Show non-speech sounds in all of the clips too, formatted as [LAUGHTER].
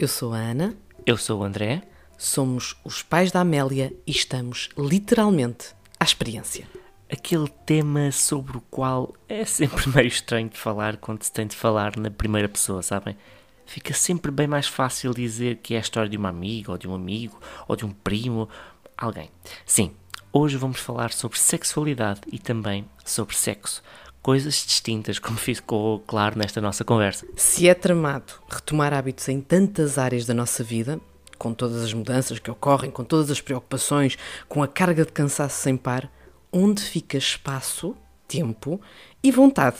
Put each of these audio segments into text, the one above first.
Eu sou a Ana. Eu sou o André. Somos os pais da Amélia e estamos literalmente à experiência. Aquele tema sobre o qual é sempre [LAUGHS] meio estranho de falar quando se tem de falar na primeira pessoa, sabem? Fica sempre bem mais fácil dizer que é a história de uma amiga, ou de um amigo, ou de um primo, alguém. Sim, hoje vamos falar sobre sexualidade e também sobre sexo coisas distintas, como [LAUGHS] ficou claro nesta nossa conversa. Se é tramado retomar hábitos em tantas áreas da nossa vida, com todas as mudanças que ocorrem, com todas as preocupações, com a carga de cansaço sem par, onde fica espaço, tempo e vontade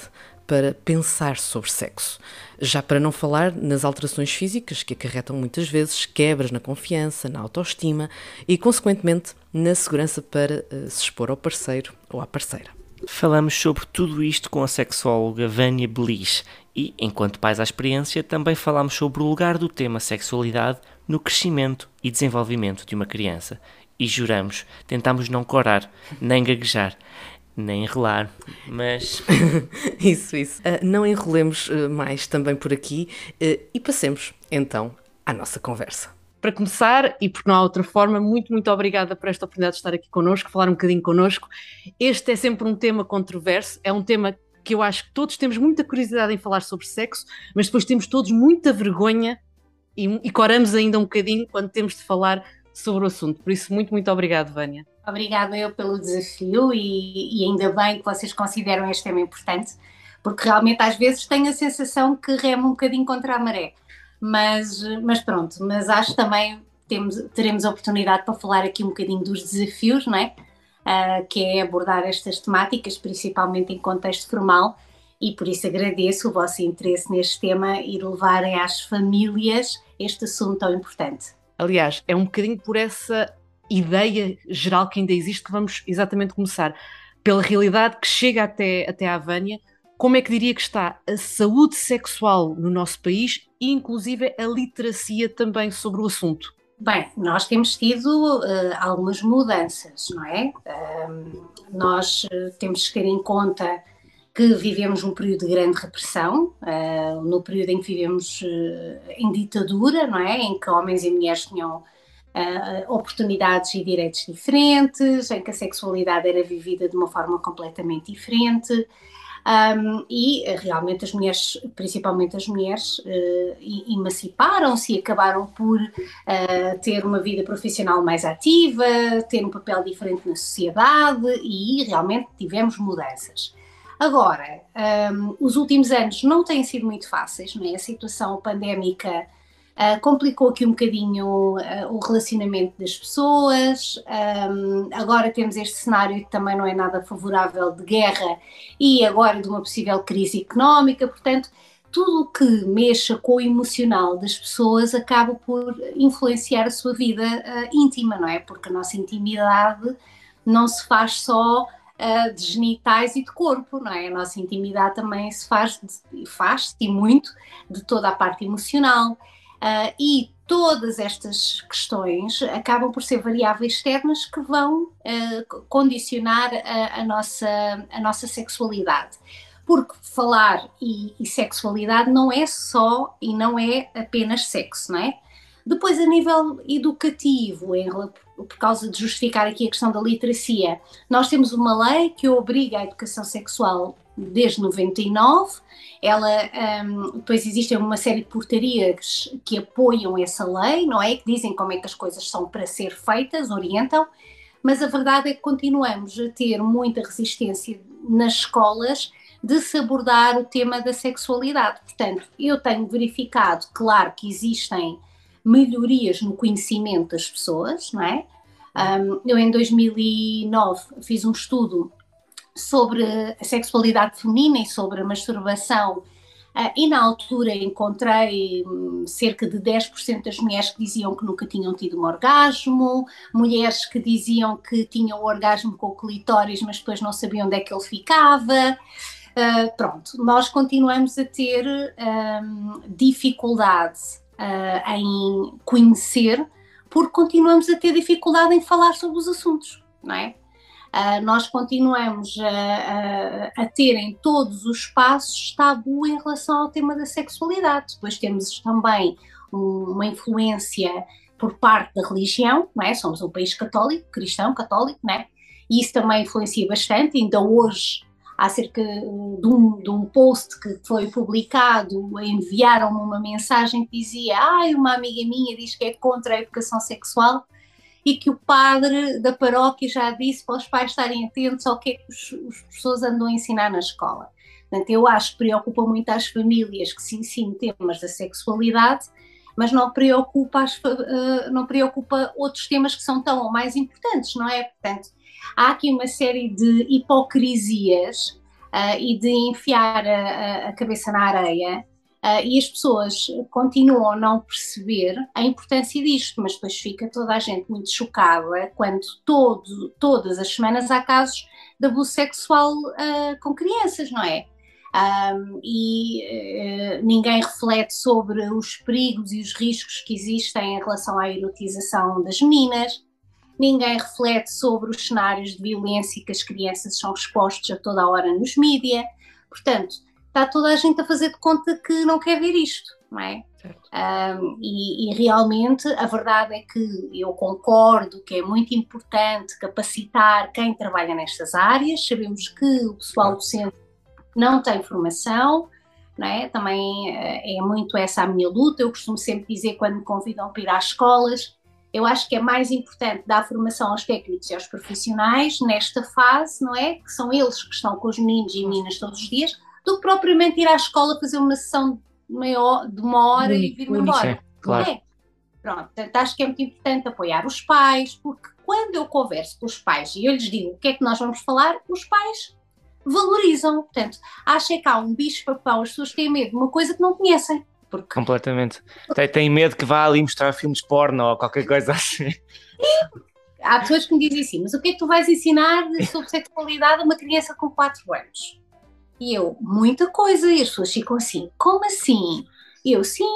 para pensar sobre sexo. Já para não falar nas alterações físicas que acarretam muitas vezes quebras na confiança, na autoestima e, consequentemente, na segurança para uh, se expor ao parceiro ou à parceira. Falamos sobre tudo isto com a sexóloga Vânia Belis e, enquanto pais à experiência, também falamos sobre o lugar do tema sexualidade no crescimento e desenvolvimento de uma criança. E juramos, tentamos não corar, nem gaguejar, nem enrolar, mas. [LAUGHS] isso, isso. Uh, não enrolemos uh, mais também por aqui uh, e passemos então à nossa conversa para começar, e porque não há outra forma, muito, muito obrigada por esta oportunidade de estar aqui connosco, falar um bocadinho connosco. Este é sempre um tema controverso, é um tema que eu acho que todos temos muita curiosidade em falar sobre sexo, mas depois temos todos muita vergonha e, e coramos ainda um bocadinho quando temos de falar sobre o assunto. Por isso, muito, muito obrigado, Vânia. Obrigada eu pelo desafio e, e ainda bem que vocês consideram este tema importante, porque realmente às vezes tenho a sensação que remo um bocadinho contra a maré mas, mas pronto, mas acho também temos, teremos a oportunidade para falar aqui um bocadinho dos desafios, não é? Uh, que é abordar estas temáticas, principalmente em contexto formal, e por isso agradeço o vosso interesse neste tema e levarem às famílias este assunto tão importante. Aliás, é um bocadinho por essa ideia geral que ainda existe que vamos exatamente começar. Pela realidade que chega até, até à Vânia, como é que diria que está a saúde sexual no nosso país e, inclusive, a literacia também sobre o assunto? Bem, nós temos tido uh, algumas mudanças, não é? Uh, nós uh, temos que ter em conta que vivemos um período de grande repressão, uh, no período em que vivemos em ditadura, não é? Em que homens e mulheres tinham oportunidades e direitos diferentes, em que a sexualidade era vivida de uma forma completamente diferente. Um, e eh, realmente as mulheres, principalmente as mulheres, uh, emanciparam-se e acabaram por uh, ter uma vida profissional mais ativa, ter um papel diferente na sociedade e realmente tivemos mudanças. Agora, um, os últimos anos não têm sido muito fáceis, não é? A situação pandémica Uh, complicou aqui um bocadinho uh, o relacionamento das pessoas. Um, agora temos este cenário que também não é nada favorável de guerra e agora de uma possível crise económica. Portanto, tudo o que mexa com o emocional das pessoas acaba por influenciar a sua vida uh, íntima, não é? Porque a nossa intimidade não se faz só de genitais e de corpo, não é? A nossa intimidade também se faz, faz-se e muito de toda a parte emocional. Uh, e todas estas questões acabam por ser variáveis externas que vão uh, condicionar a, a, nossa, a nossa sexualidade. Porque falar e, e, sexualidade não é só e não é apenas sexo, não é? Depois, a nível educativo, em, por causa de justificar aqui a questão da literacia, nós temos uma lei que obriga a educação sexual desde 99 ela, um, depois existem uma série de portarias que apoiam essa lei, não é? Que dizem como é que as coisas são para ser feitas, orientam, mas a verdade é que continuamos a ter muita resistência nas escolas de se abordar o tema da sexualidade. Portanto, eu tenho verificado, claro, que existem melhorias no conhecimento das pessoas, não é? Um, eu, em 2009, fiz um estudo sobre a sexualidade feminina e sobre a masturbação. Uh, e na altura encontrei um, cerca de 10% das mulheres que diziam que nunca tinham tido um orgasmo, mulheres que diziam que tinham orgasmo com o clitóris, mas depois não sabiam onde é que ele ficava. Uh, pronto, nós continuamos a ter um, dificuldade uh, em conhecer, porque continuamos a ter dificuldade em falar sobre os assuntos, não é? Uh, nós continuamos a, a, a, ter em todos os espaços tabu em relação ao tema da sexualidade. Depois temos também uma influência por parte da religião, não é? Somos um país católico, cristão, católico, não é? E isso também influencia bastante. Ainda hoje, há cerca de um, de um post que foi publicado, enviaram-me uma mensagem que dizia: Ai, uma amiga minha diz que é contra a educação sexual e que o padre da paróquia já disse para os pais estarem atentos ao que é que os, as pessoas andam a ensinar na escola. Portanto, eu acho que preocupa muito as famílias que se ensinem temas da sexualidade, mas não preocupa, as, uh, não preocupa outros temas que são tão ou mais importantes, não é? Portanto, há aqui uma série de hipocrisias uh, e de enfiar a, a cabeça na areia Uh, e as pessoas continuam a não perceber a importância disto, mas depois fica toda a gente muito chocada quando todo, todas as semanas há casos de abuso sexual uh, com crianças, não é? Um, e uh, ninguém reflete sobre os perigos e os riscos que existem em relação à erotização das meninas, ninguém reflete sobre os cenários de violência que as crianças são expostas a toda a hora nos mídias. Portanto, está toda a gente a fazer de conta que não quer ver isto, não é? Um, e, e, realmente a verdade é que eu concordo que é muito importante capacitar quem trabalha nestas áreas. Sabemos que o pessoal docente não tem formação, não é? também uh, é muito essa a minha luta. Eu costumo sempre dizer quando me convidam para ir às escolas. Eu acho que é mais importante dar formação aos técnicos e aos profissionais nesta fase, não é? Que são eles que estão com os meninos e meninas todos os dias, do que propriamente ir à escola fazer uma sessão de, maior, de uma hora e vir embora. Claro. É. Pronto, portanto, acho que é muito importante apoiar os pais, porque quando eu converso com os pais e eu lhes digo o que é que nós vamos falar, os pais valorizam. Portanto, acham que há um bicho papão, as pessoas têm medo de uma coisa que não conhecem. Porque... Completamente. Tem, tem medo que vá ali mostrar filmes porno ou qualquer coisa assim. Há pessoas que me dizem assim, mas o que é que tu vais ensinar sobre sexualidade a uma criança com 4 anos? E eu, muita coisa. E as pessoas ficam assim, como assim? E eu, sim,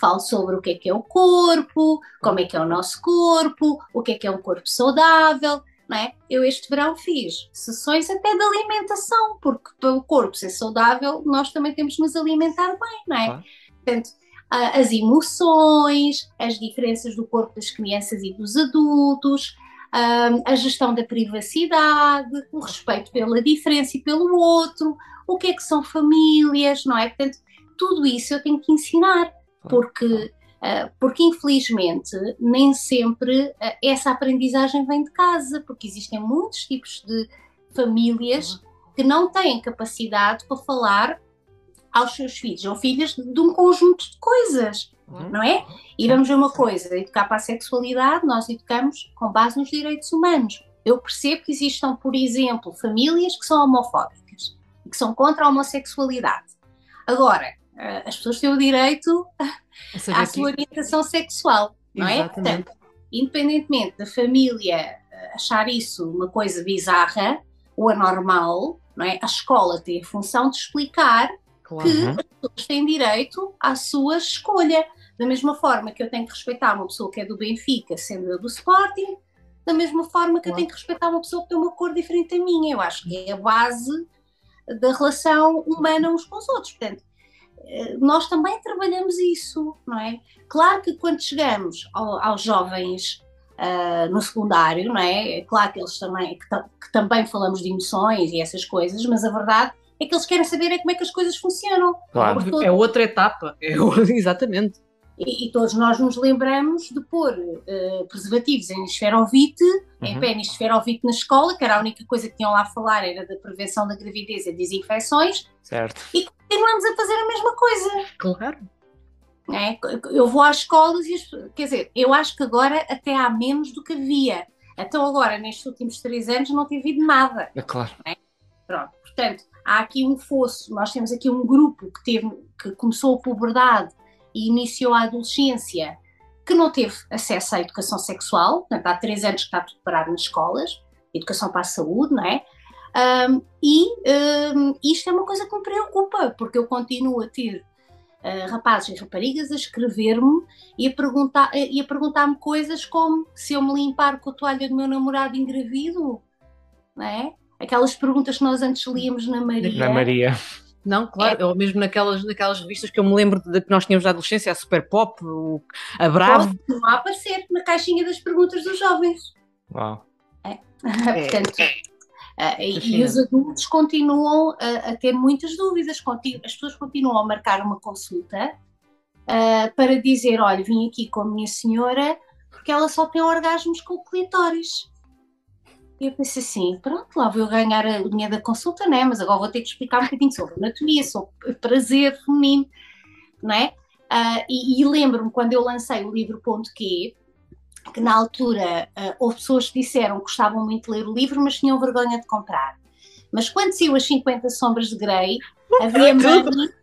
falo sobre o que é que é o corpo, como é que é o nosso corpo, o que é que é um corpo saudável, não é? Eu este verão fiz sessões até de alimentação, porque para o corpo ser saudável, nós também temos de nos alimentar bem, não é? Ah. Portanto, as emoções, as diferenças do corpo das crianças e dos adultos, a gestão da privacidade, o respeito pela diferença e pelo outro, o que é que são famílias, não é? Portanto, tudo isso eu tenho que ensinar, porque, uh, porque infelizmente nem sempre uh, essa aprendizagem vem de casa, porque existem muitos tipos de famílias que não têm capacidade para falar aos seus filhos ou filhas de um conjunto de coisas, uhum. não é? E vamos ver uma coisa, educar para a sexualidade, nós educamos com base nos direitos humanos. Eu percebo que existam, por exemplo, famílias que são homofóbicas que são contra a homossexualidade. Agora, eh, as pessoas têm o direito à sua orientação sexual, não é? Exatamente. Portanto, independentemente da família eh, achar isso uma coisa bizarra ou anormal, não é? A escola tem a função de explicar claro. que as pessoas têm direito à sua escolha. Da mesma forma que eu tenho que respeitar uma pessoa que é do Benfica, sendo eu do Sporting, da mesma forma que claro. eu tenho que respeitar uma pessoa que tem uma cor diferente da minha. Eu acho que é a base da relação humana uns com os outros. Portanto, eh, nós também trabalhamos isso, não é? Claro que quando chegamos ao, aos jovens uh, no secundário, não é? É claro que eles também, que, que, também falamos de emoções e essas coisas, mas a verdade é que eles querem saber é como é que as coisas funcionam. Claro. É outra etapa, é, [LAUGHS] exatamente. E, e, todos nós nos lembramos de pôr uh, preservativos em esferovite, uhum. em pênis esferovite na escola, que era a única coisa que tinham lá a falar, era da prevenção da gravidez e das infecções. Certo. E continuamos a fazer a mesma coisa. Claro. É, eu vou às escolas e, quer dizer, eu acho que agora até há menos do que havia. Então agora, nestes últimos três anos, não tem havido nada. É claro. É? Pronto, portanto, há aqui um fosso, nós temos aqui um grupo que, teve, que começou a puberdade e iniciou a adolescência que não teve acesso à educação sexual, portanto, há três anos que está tudo parado nas escolas, educação para a saúde, não é? Um, e um, isto é uma coisa que me preocupa, porque eu continuo a ter uh, rapazes e raparigas a escrever-me e a perguntar, e a perguntar-me coisas como se eu me limpar com a toalha do meu namorado engravido, não é? Aquelas perguntas que nós antes líamos na Maria. Na Maria. Não, claro, é. ou mesmo naquelas, naquelas revistas que eu me lembro de que nós tínhamos na adolescência, a Super Pop, o, a Bravo. Pode a aparecer na caixinha das perguntas dos jovens. Uau. É. [LAUGHS] Portanto, uh, e, e, os adultos continuam a, a, ter muitas dúvidas, as pessoas continuam a marcar uma consulta uh, para dizer: olha, vim aqui com a minha senhora porque ela só tem orgasmos com clitóris. E eu pensei assim, pronto, lá vou eu ganhar o dinheiro da consulta, né? Mas agora vou ter que explicar um bocadinho sobre anatomia, sobre prazer feminino, não é? Uh, e, e lembro-me quando eu lancei o livro Ponto Q, que na altura uh, houve pessoas que disseram que gostavam muito de ler o livro, mas tinham vergonha de comprar. Mas quando saiu as 50 Sombras de Grey, havia mães,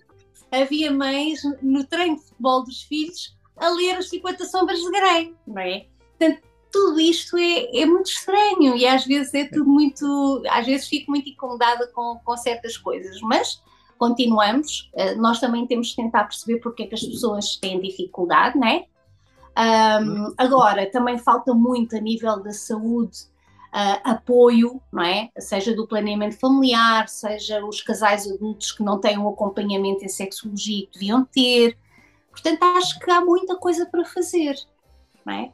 havia mães no treino de futebol dos filhos a ler as 50 Sombras de Grey, não é? Portanto, tudo isto é, é muito estranho e às vezes é tudo muito. Às vezes fico muito incomodada com, com certas coisas, mas continuamos. Uh, nós também temos que tentar perceber porque é que as pessoas têm dificuldade, não é? Um, agora, também falta muito a nível da saúde uh, apoio, não é? Seja do planeamento familiar, seja os casais adultos que não têm um acompanhamento em sexologia que deviam ter. Portanto, acho que há muita coisa para fazer, não é?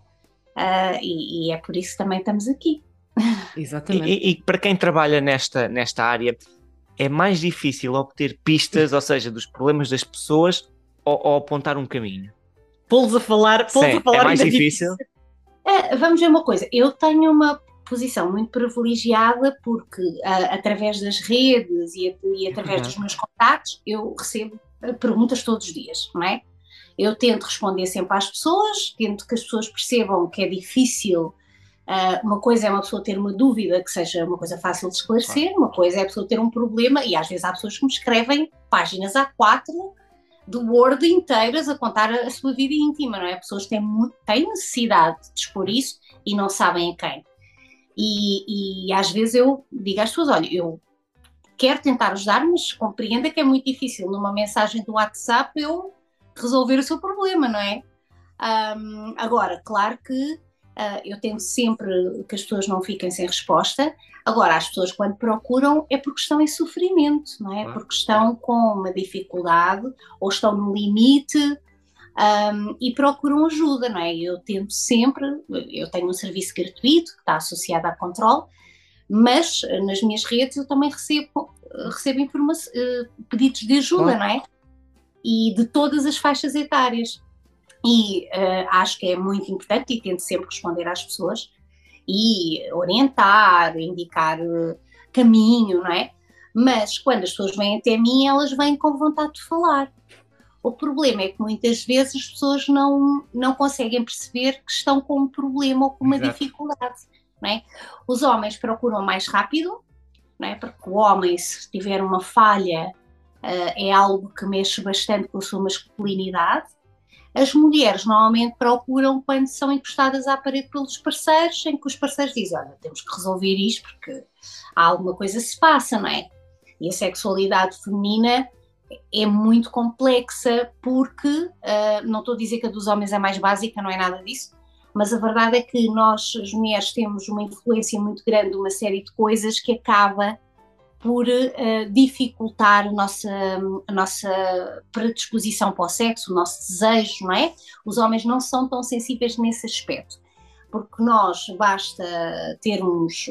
Uh, e, e, é por isso que também estamos aqui. [LAUGHS] Exatamente. E, e, para quem trabalha nesta, nesta área, é mais difícil obter pistas, ou seja, dos problemas das pessoas, ou, ou apontar um caminho? Pô-los a falar, pô a falar é mais difícil. É, vamos ver uma coisa, eu tenho uma posição muito privilegiada porque uh, através das redes e, e através uhum. dos meus contatos eu recebo perguntas todos os dias, não é? Eu tento responder sempre às pessoas, tento que as pessoas percebam que é difícil. Uh, uma coisa é uma pessoa ter uma dúvida que seja uma coisa fácil de esclarecer, uma coisa é a pessoa ter um problema, e às vezes há pessoas que me escrevem páginas A4 do Word inteiras a contar a sua vida íntima, não é? Pessoas têm, têm necessidade de expor isso e não sabem a quem. E, e às vezes eu digo às pessoas: olha, eu quero tentar ajudar, mas compreenda que é muito difícil numa mensagem do WhatsApp eu resolver o seu problema, não é? Um, agora, claro que uh, eu tento sempre que as pessoas não fiquem sem resposta. Agora, as pessoas quando procuram é porque estão em sofrimento, não é? Porque estão com uma dificuldade ou estão no limite um, e procuram ajuda, não é? Eu tento sempre, eu tenho um serviço gratuito que está associado à controle, mas nas minhas redes eu também recebo, recebo uh, pedidos de ajuda, não é? E de todas as faixas etárias. E uh, acho que é muito importante e tento sempre responder às pessoas e orientar, indicar uh, caminho, não é? Mas quando as pessoas vêm até mim, elas vêm com vontade de falar. O problema é que muitas vezes as pessoas não, não conseguem perceber que estão com um problema ou com uma Exato. dificuldade. Não é? Os homens procuram mais rápido, não é? porque o homem, se tiver uma falha é algo que mexe bastante com a sua masculinidade. As mulheres normalmente procuram quando são encostadas à parede pelos parceiros, em que os parceiros dizem: Olha, temos que resolver isto porque alguma coisa se passa, não é? E a sexualidade feminina é muito complexa porque, uh, não estou a dizer que a dos homens é mais básica, não é nada disso, mas a verdade é que nós, as mulheres, temos uma influência muito grande de uma série de coisas que acaba por uh, dificultar a nossa, a nossa predisposição para o sexo, o nosso desejo, não é? Os homens não são tão sensíveis nesse aspecto, porque nós basta termos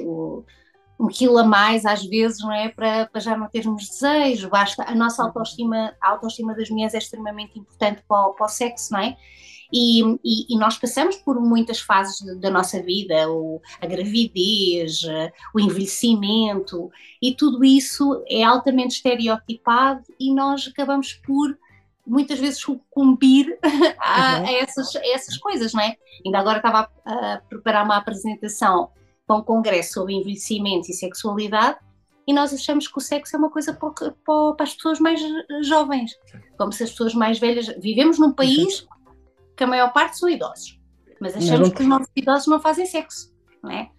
um quilo a mais às vezes, não é? Para, para já não termos desejo, basta a nossa autoestima, a autoestima das mulheres é extremamente importante para o, para o sexo, não é? E, e, e, nós passamos por muitas fases da nossa vida, o, a gravidez, o envelhecimento, e tudo isso é altamente estereotipado e nós acabamos por muitas vezes sucumbir [LAUGHS] a, a, essas, a essas coisas, não é? Ainda agora estava a, a preparar uma apresentação para um congresso sobre envelhecimento e sexualidade e nós achamos que o sexo é uma coisa para, para, para, as pessoas mais jovens, como se as pessoas mais velhas. Vivemos num país que a maior parte são idosos, mas achamos não... que os nossos idosos não fazem sexo, não é?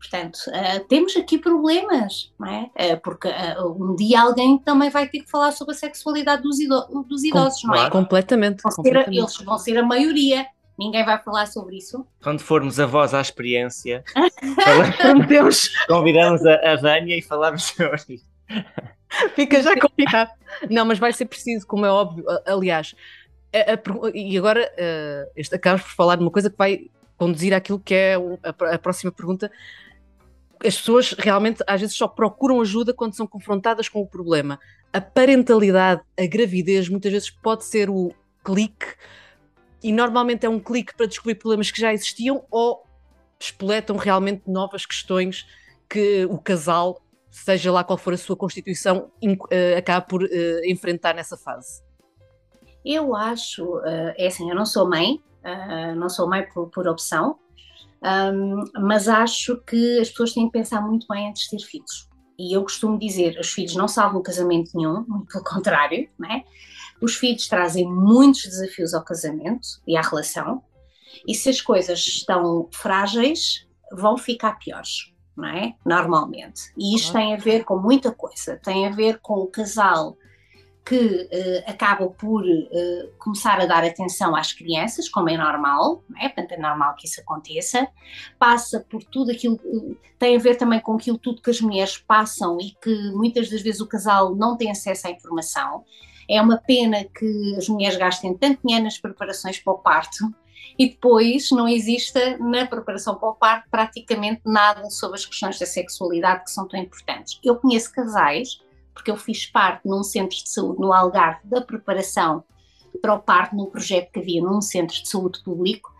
Portanto, uh, temos aqui problemas, não é? Uh, porque uh, um dia alguém também vai ter que falar sobre a sexualidade dos, ido dos idosos, Com, não é? Completamente, vão completamente. eles vão ser a maioria. Ninguém vai falar sobre isso. Quando formos a voz à experiência, [LAUGHS] falamos, convidamos a, a Vânia e falamos sobre isso. Fica [LAUGHS] já combinado. Não, mas vai ser preciso, como é óbvio. Aliás, a, a, e agora uh, este, acabas por falar de uma coisa que vai conduzir àquilo que é a, a próxima pergunta. As pessoas realmente às vezes só procuram ajuda quando são confrontadas com o problema. A parentalidade, a gravidez, muitas vezes pode ser o clique, e normalmente é um clique para descobrir problemas que já existiam ou espoletam realmente novas questões que o casal, seja lá qual for a sua constituição, uh, acaba por uh, enfrentar nessa fase? Eu acho, uh, é assim, eu não sou mãe, não sou mãe por, por opção, um, mas acho que as pessoas têm que pensar muito bem antes de ter filhos. E eu costumo dizer, os filhos não salvam casamento nenhum, muito pelo contrário, né? Os filhos trazem muitos desafios ao casamento e à relação, e se as coisas estão frágeis, vão ficar piores não é? Normalmente. E isto tem a ver com muita coisa. Tem a ver com o casal que uh, acaba por uh, começar a dar atenção às crianças, como é normal, é? Portanto, é normal que isso aconteça. Passa por tudo aquilo, uh, tem a ver também com aquilo tudo que as mulheres passam e que muitas das vezes o casal não tem acesso à informação. É uma pena que as mulheres gastem tanto dinheiro nas preparações para o parto, e depois não exista na preparação para o parto praticamente nada sobre as questões da sexualidade que são tão importantes. Eu conheço casais, porque eu fiz parte num centro de saúde no Algarve da preparação para o parto num projeto que havia num centro de saúde público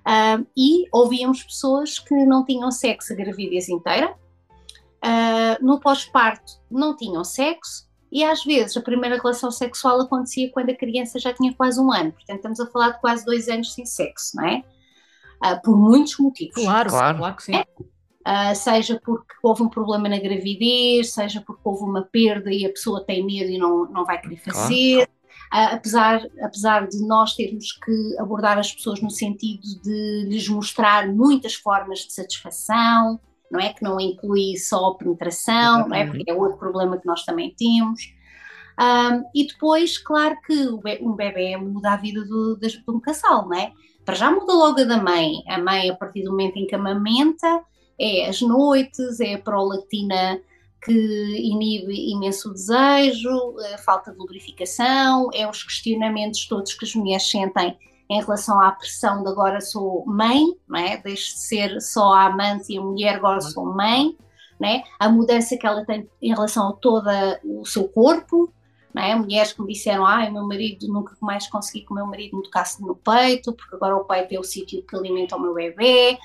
uh, e ouvíamos pessoas que não tinham sexo a gravidez inteira, uh, no pós-parto não tinham sexo e às vezes a primeira relação sexual acontecia quando a criança já tinha quase um ano, portanto estamos a falar de quase dois anos sem sexo, não é? Uh, por muitos motivos. Claro, claro, claro que sim. É? Uh, seja porque houve um problema na gravidez, seja porque houve uma perda e a pessoa tem medo e não, não vai querer fazer. Claro. Uh, apesar, apesar de nós termos que abordar as pessoas no sentido de lhes mostrar muitas formas de satisfação, não é? Que não inclui só a penetração, não é? Porque é outro problema que nós também temos. Um, e depois, claro que um bebê muda a vida do, de, de um casal, não é? Para já muda logo a da mãe. A mãe, a partir do momento em que amamenta, é as noites, é a prolactina que inibe imenso desejo, a falta de lubrificação, é os questionamentos todos que as mulheres sentem em relação à pressão de agora sou mãe, não é? deixo de ser só a amante e a mulher, agora sou mãe, né? a mudança que ela tem em relação a todo o seu corpo, não é? mulheres que me disseram, ai, meu marido nunca mais consegui que o meu marido me tocasse no peito, porque agora o peito é o sítio que alimenta o meu bebê,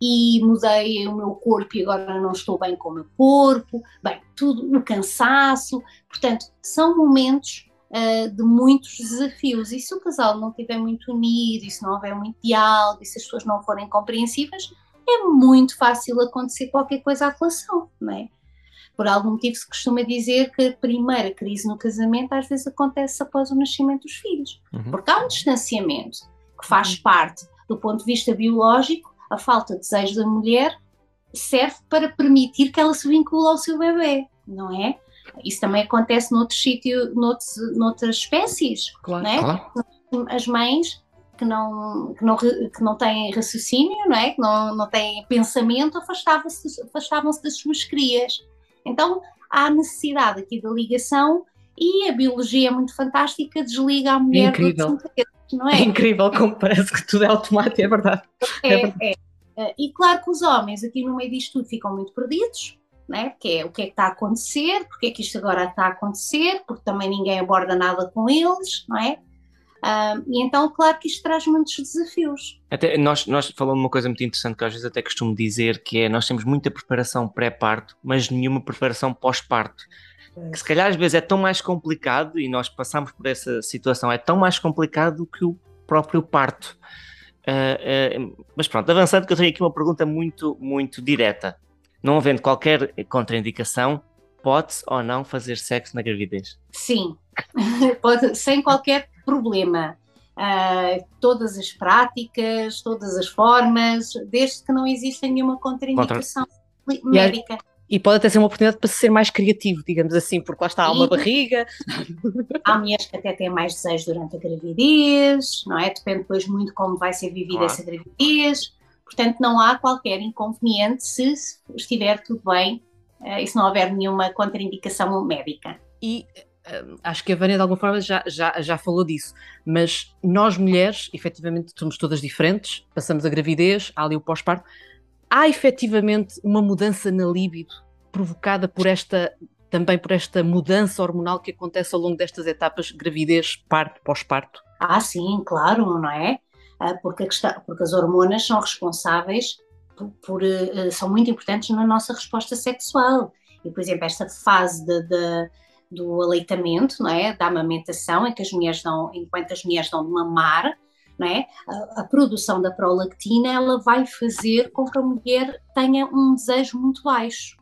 e mudei o meu corpo e agora não estou bem com o meu corpo, bem, tudo, o cansaço, portanto, são momentos uh, de muitos desafios. E se o casal não estiver muito unido, e se não houver muito diálogo, e se as pessoas não forem compreensivas, é muito fácil acontecer qualquer coisa à relação, não é? Por algum motivo se costuma dizer que a primeira crise no casamento às vezes acontece após o nascimento dos filhos. Uhum. Porque há um distanciamento que faz uhum. parte, do ponto de vista biológico, a falta de desejo da mulher serve para permitir que ela se vincule ao seu bebê, não é? Isso também acontece noutros sítios, noutros, noutras espécies, claro, né? claro. As mães que não, que não, que não têm raciocínio, não é? que não, não têm pensamento, afastavam-se afastavam das suas crias. Então, há necessidade aqui da ligação e a biologia é muito fantástica, desliga a mulher incrível. não é? É incrível como parece que tudo é automático, é verdade. É, é, verdade. é. E claro que os homens aqui no meio disto tudo ficam muito perdidos, né? que é o que é que está a acontecer, porque é que isto agora está a acontecer, porque também ninguém aborda nada com eles, não é? Uh, e então, claro que isto traz muitos desafios. Até nós, nós falamos uma coisa muito interessante que às vezes até costumo dizer, que é nós temos muita preparação pré-parto, mas nenhuma preparação pós-parto. É. Que se calhar às vezes é tão mais complicado, e nós passamos por essa situação, é tão mais complicado que o próprio parto. Uh, uh, mas pronto, avançando, que eu tenho aqui uma pergunta muito, muito direta não havendo qualquer contraindicação, pode-se ou não fazer sexo na gravidez? Sim, [LAUGHS] pode, sem qualquer problema. Uh, todas as práticas, todas as formas, desde que não exista nenhuma contraindicação Contra... médica. E pode até ser uma oportunidade para ser mais criativo, digamos assim, porque lá está, há uma barriga. Há mulheres que até têm mais desejo durante a gravidez, não é? Depende depois muito como vai ser vivida claro. essa gravidez. Portanto, não há qualquer inconveniente se estiver tudo bem uh, e se não houver nenhuma contraindicação médica. e acho que a Vânia de alguma forma já, já, já falou disso, mas nós mulheres, efetivamente, somos todas diferentes, passamos a gravidez, há ali o pós-parto, há efetivamente uma mudança na libido provocada por esta também por esta mudança hormonal que acontece ao longo destas etapas gravidez, parto, pós-parto? Ah, sim, claro, não é? Ah, porque, questão, porque as hormonas são responsáveis por, por uh, são muito importantes na nossa resposta sexual. E, por exemplo, esta fase de, de, do aleitamento, não é? Da amamentação, em que as mulheres dão, enquanto as mulheres dão de mamar, não é? A, a, produção da prolactina ela vai fazer com que a mulher tenha um desejo muito baixo.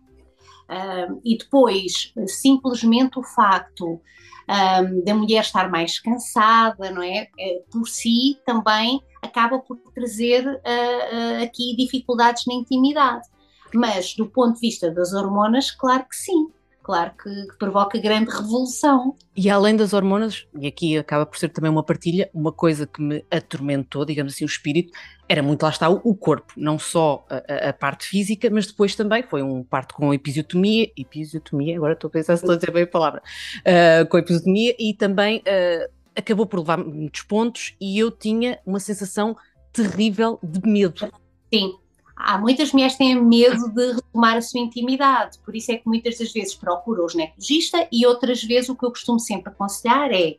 Uh, e depois, simplesmente o facto um, da mulher estar mais cansada, não é? é? Por si também acaba por trazer uh, uh, aqui dificuldades na intimidade. Mas do ponto de vista das hormonas, claro que sim claro que, que, provoca grande revolução. E além das hormonas, e aqui acaba por ser também uma partilha, uma coisa que me atormentou, digamos assim, o espírito, era muito lá está o, corpo, não só a, a, parte física, mas depois também foi um parto com episiotomia, episiotomia, agora estou a pensar se estou a dizer bem a palavra, uh, com episiotomia e também uh, acabou por levar muitos pontos e eu tinha uma sensação terrível de medo. Sim, há muitas mulheres têm medo de retomar a sua intimidade, por isso é que muitas das vezes procuram o ginecologista e outras vezes o que eu costumo sempre aconselhar é,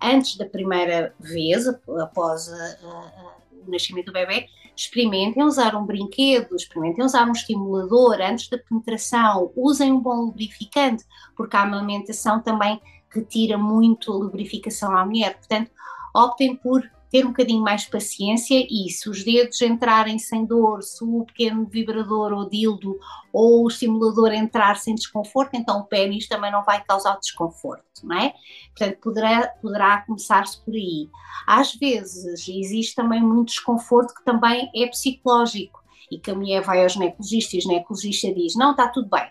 antes da primeira vez, após a, a, o nascimento do bebê, experimentem usar um brinquedo, experimentem usar um estimulador antes da penetração, usem um bom lubrificante, porque a amamentação também retira muito a lubrificação à mulher, portanto, optem por ter um bocadinho mais paciência e se os dedos entrarem sem dor, se o pequeno vibrador ou dildo ou o estimulador entrar sem desconforto, então o pênis também não vai causar desconforto, não é? Portanto, poderá, poderá começar-se por aí. Às vezes existe também muito desconforto que também é psicológico e que a mulher vai ao ginecologista e o ginecologista diz, não, está tudo bem,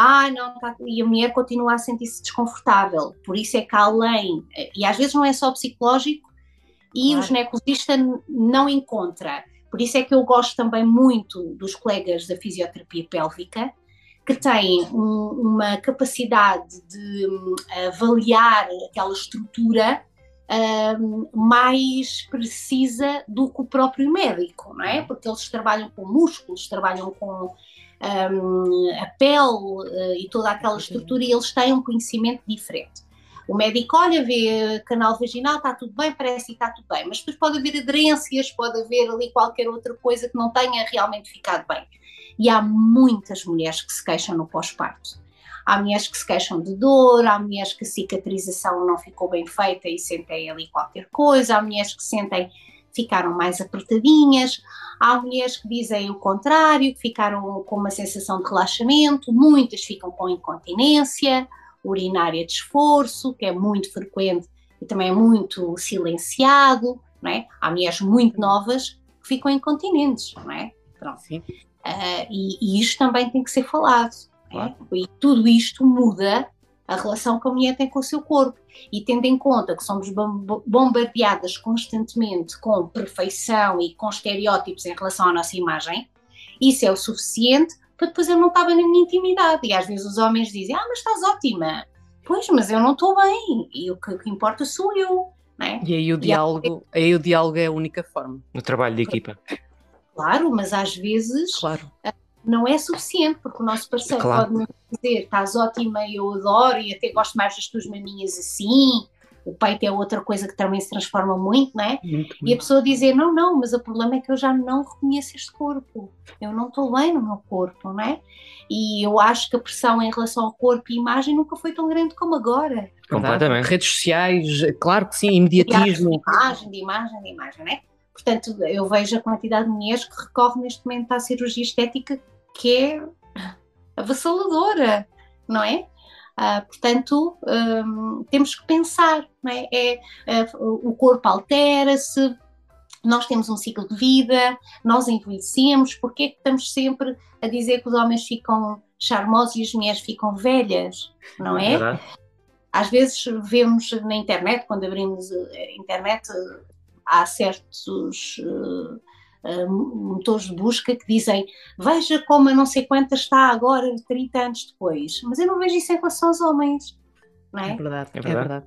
ah, não, tá, e a mulher continua a sentir-se desconfortável. Por isso é que além, e às vezes não é só psicológico, e claro. o ginecologista não encontra. Por isso é que eu gosto também muito dos colegas da fisioterapia pélvica, que têm um, uma capacidade de um, avaliar aquela estrutura um, mais precisa do que o próprio médico, não é? Porque eles trabalham com músculos, trabalham com hum, a pele uh, e toda aquela estrutura e eles têm um conhecimento diferente. O médico olha, vê canal vaginal, está tudo bem, parece que está tudo bem, mas depois pode haver aderências, pode haver ali qualquer outra coisa que não tenha realmente ficado bem. E há muitas mulheres que se queixam no pós-parto. Há mulheres que se queixam de dor, há mulheres que a cicatrização não ficou bem feita e sentem ali qualquer coisa, há mulheres que sentem ficaram mais apertadinhas, há mulheres que dizem o contrário, que ficaram com uma sensação de relaxamento, muitas ficam com incontinência, urinária de esforço, que é muito frequente e também é muito silenciado, não é? Há mulheres muito novas que ficam incontinentes, não é? Pronto. Sim. Uh, e, e, isto também tem que ser falado. É? Claro. É? E tudo isto muda a relação que a mulher tem com o seu corpo. E tendo em conta que somos bombardeadas constantemente com perfeição e com estereótipos em relação à nossa imagem, isso é o suficiente para depois eu não estava na minha intimidade. E às vezes os homens dizem: Ah, mas estás ótima. Pois, mas eu não estou bem. E o que, o que importa sou eu. É? E aí o, diálogo, aí o diálogo é a única forma. No trabalho de equipa. Claro, mas às vezes claro. Eh, não é suficiente, porque o nosso parceiro claro. pode dizer estás ótima, eu adoro e até gosto mais das tuas maminhas assim, o peito é outra coisa que também se transforma muito, não é? Muito, e a pessoa dizer, não, não, mas o problema é que eu já não reconheço este corpo, eu não estou bem no meu corpo, não é? E eu acho que a pressão em relação ao corpo e imagem nunca foi tão grande como agora. Completamente. Redes sociais, claro que sim, imediatismo. De imagem, de imagem, de imagem, não é? Portanto, eu vejo a quantidade de mulheres que recorrem neste momento à cirurgia estética que é avassaladora, não é? Uh, portanto, um, temos que pensar, é? é uh, o corpo altera-se, nós temos um ciclo de vida, nós envelhecemos, porque é que estamos sempre a dizer que os homens ficam charmosos e as mulheres ficam velhas, não é? é Às vezes vemos na internet, quando abrimos a internet, há certos uh, motores de busca que dizem veja como a não sei quanta está agora 30 anos depois, mas eu não vejo isso em relação aos homens. não é? É verdade, É é verdade. verdade.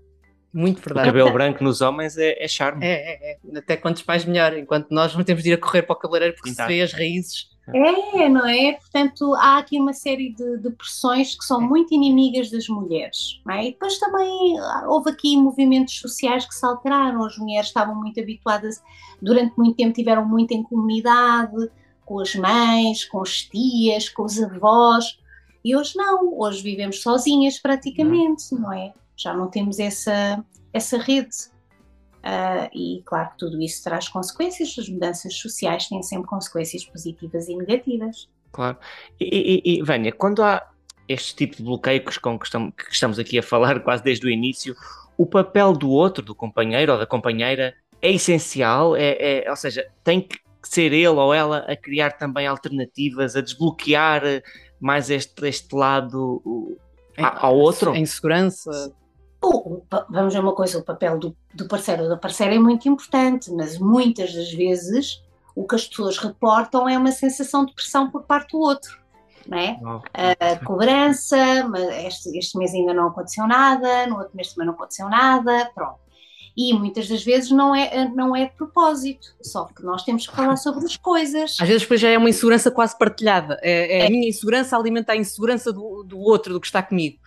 Muito O verdade. cabelo [LAUGHS] branco nos homens é, é charme. É, é, é. Até quantos mais melhor, enquanto nós não temos de ir a correr para o cabeleireiro porque Pintar. se vê as raízes. É, não é? Portanto, há aqui uma série de, de pressões que são muito inimigas das mulheres. Não é? E depois também ah, houve aqui movimentos sociais que se alteraram. As mulheres estavam muito habituadas, durante muito tempo tiveram muito em comunidade, com as mães, com as tias, com os avós. E hoje não, hoje vivemos sozinhas praticamente, não é? Já não temos essa, essa rede. Ah, e claro que tudo isso traz consequências, as mudanças sociais têm sempre consequências positivas e negativas. Claro. E, e, e Vânia, quando há este tipo de bloqueios com que estamos, que estamos aqui a falar [LAUGHS] quase desde o início, o papel do outro, do companheiro ou da companheira, é essencial, é, é- ou seja, tem que ser ele ou ela a criar também alternativas, a desbloquear mais este, este lado ao outro. A insegurança. O- vamos ver uma coisa, o papel do, do parceiro ou da parceira é muito importante, mas muitas das vezes o que as pessoas reportam é uma sensação de pressão por parte do outro, não é? Oh, A cobrança, mas este, este mês ainda não aconteceu nada, no outro mês também não aconteceu nada, pronto. E muitas das vezes não é, não é de propósito, só que nós temos que falar sobre as coisas. Às vezes depois já é uma insegurança quase partilhada. É, é a minha insegurança alimenta a insegurança do, do outro, do que está comigo.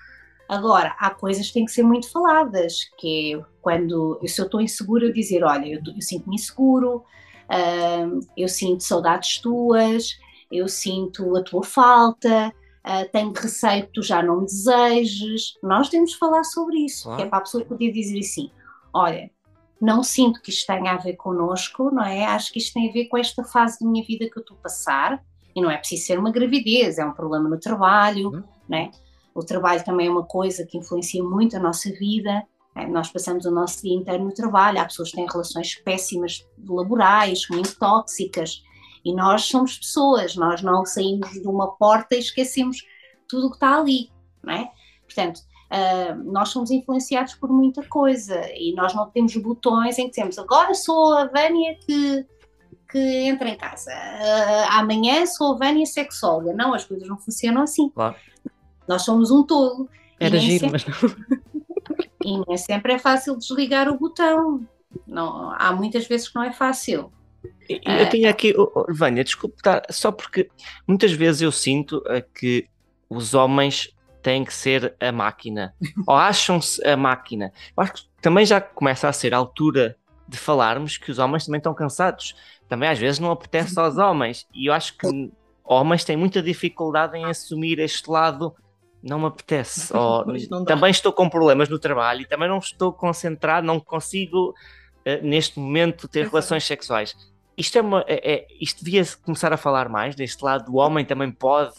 Agora, há coisas que têm que ser muito faladas, que é quando se eu estou insegura, eu dizer, olha, eu, eu sinto-me inseguro, hum, eu sinto saudades tuas, eu sinto a tua falta, ah, tenho receio que tu já não me desejes. Nós temos de falar sobre isso, Claro. que é para a pessoa poder dizer assim, olha, não sinto que isto tenha a ver connosco, não é? Acho que isto tem a ver com esta fase da minha vida que eu estou a passar, e não é preciso ser uma gravidez, é um problema no trabalho, Uhum. não é? O trabalho também é uma coisa que influencia muito a nossa vida. né? Nós passamos o nosso dia inteiro no trabalho. Há pessoas que têm relações péssimas laborais, muito tóxicas. E nós somos pessoas, nós não saímos de uma porta e esquecemos tudo o que está ali. Não é? Portanto, ah, nós somos influenciados por muita coisa e nós não temos botões em que dizemos agora sou a Vânia que, que entra em casa, Ah, amanhã sou a Vânia sexóloga. Não, as coisas não funcionam assim. Claro. Nós somos um todo. E Era giro, sempre- mas não. [LAUGHS] e nem sempre é fácil desligar o botão. Não, há muitas vezes que não é fácil. Eu tenho aqui, oh, oh, Vânia, desculpe, tá, só porque muitas vezes eu sinto eh, que os homens têm que ser a máquina, [LAUGHS] ou acham-se a máquina. Eu acho que também já começa a ser a altura de falarmos que os homens também estão cansados. Também às vezes não apetece aos homens, e eu acho que [LAUGHS] homens têm muita dificuldade em assumir este lado. Não me apetece, não dá. também estou com problemas no trabalho e também não estou concentrado, não consigo eh, neste momento ter Exato. relações sexuais. Isto é uma. É, é- isto devia começar a falar mais deste lado. O homem também pode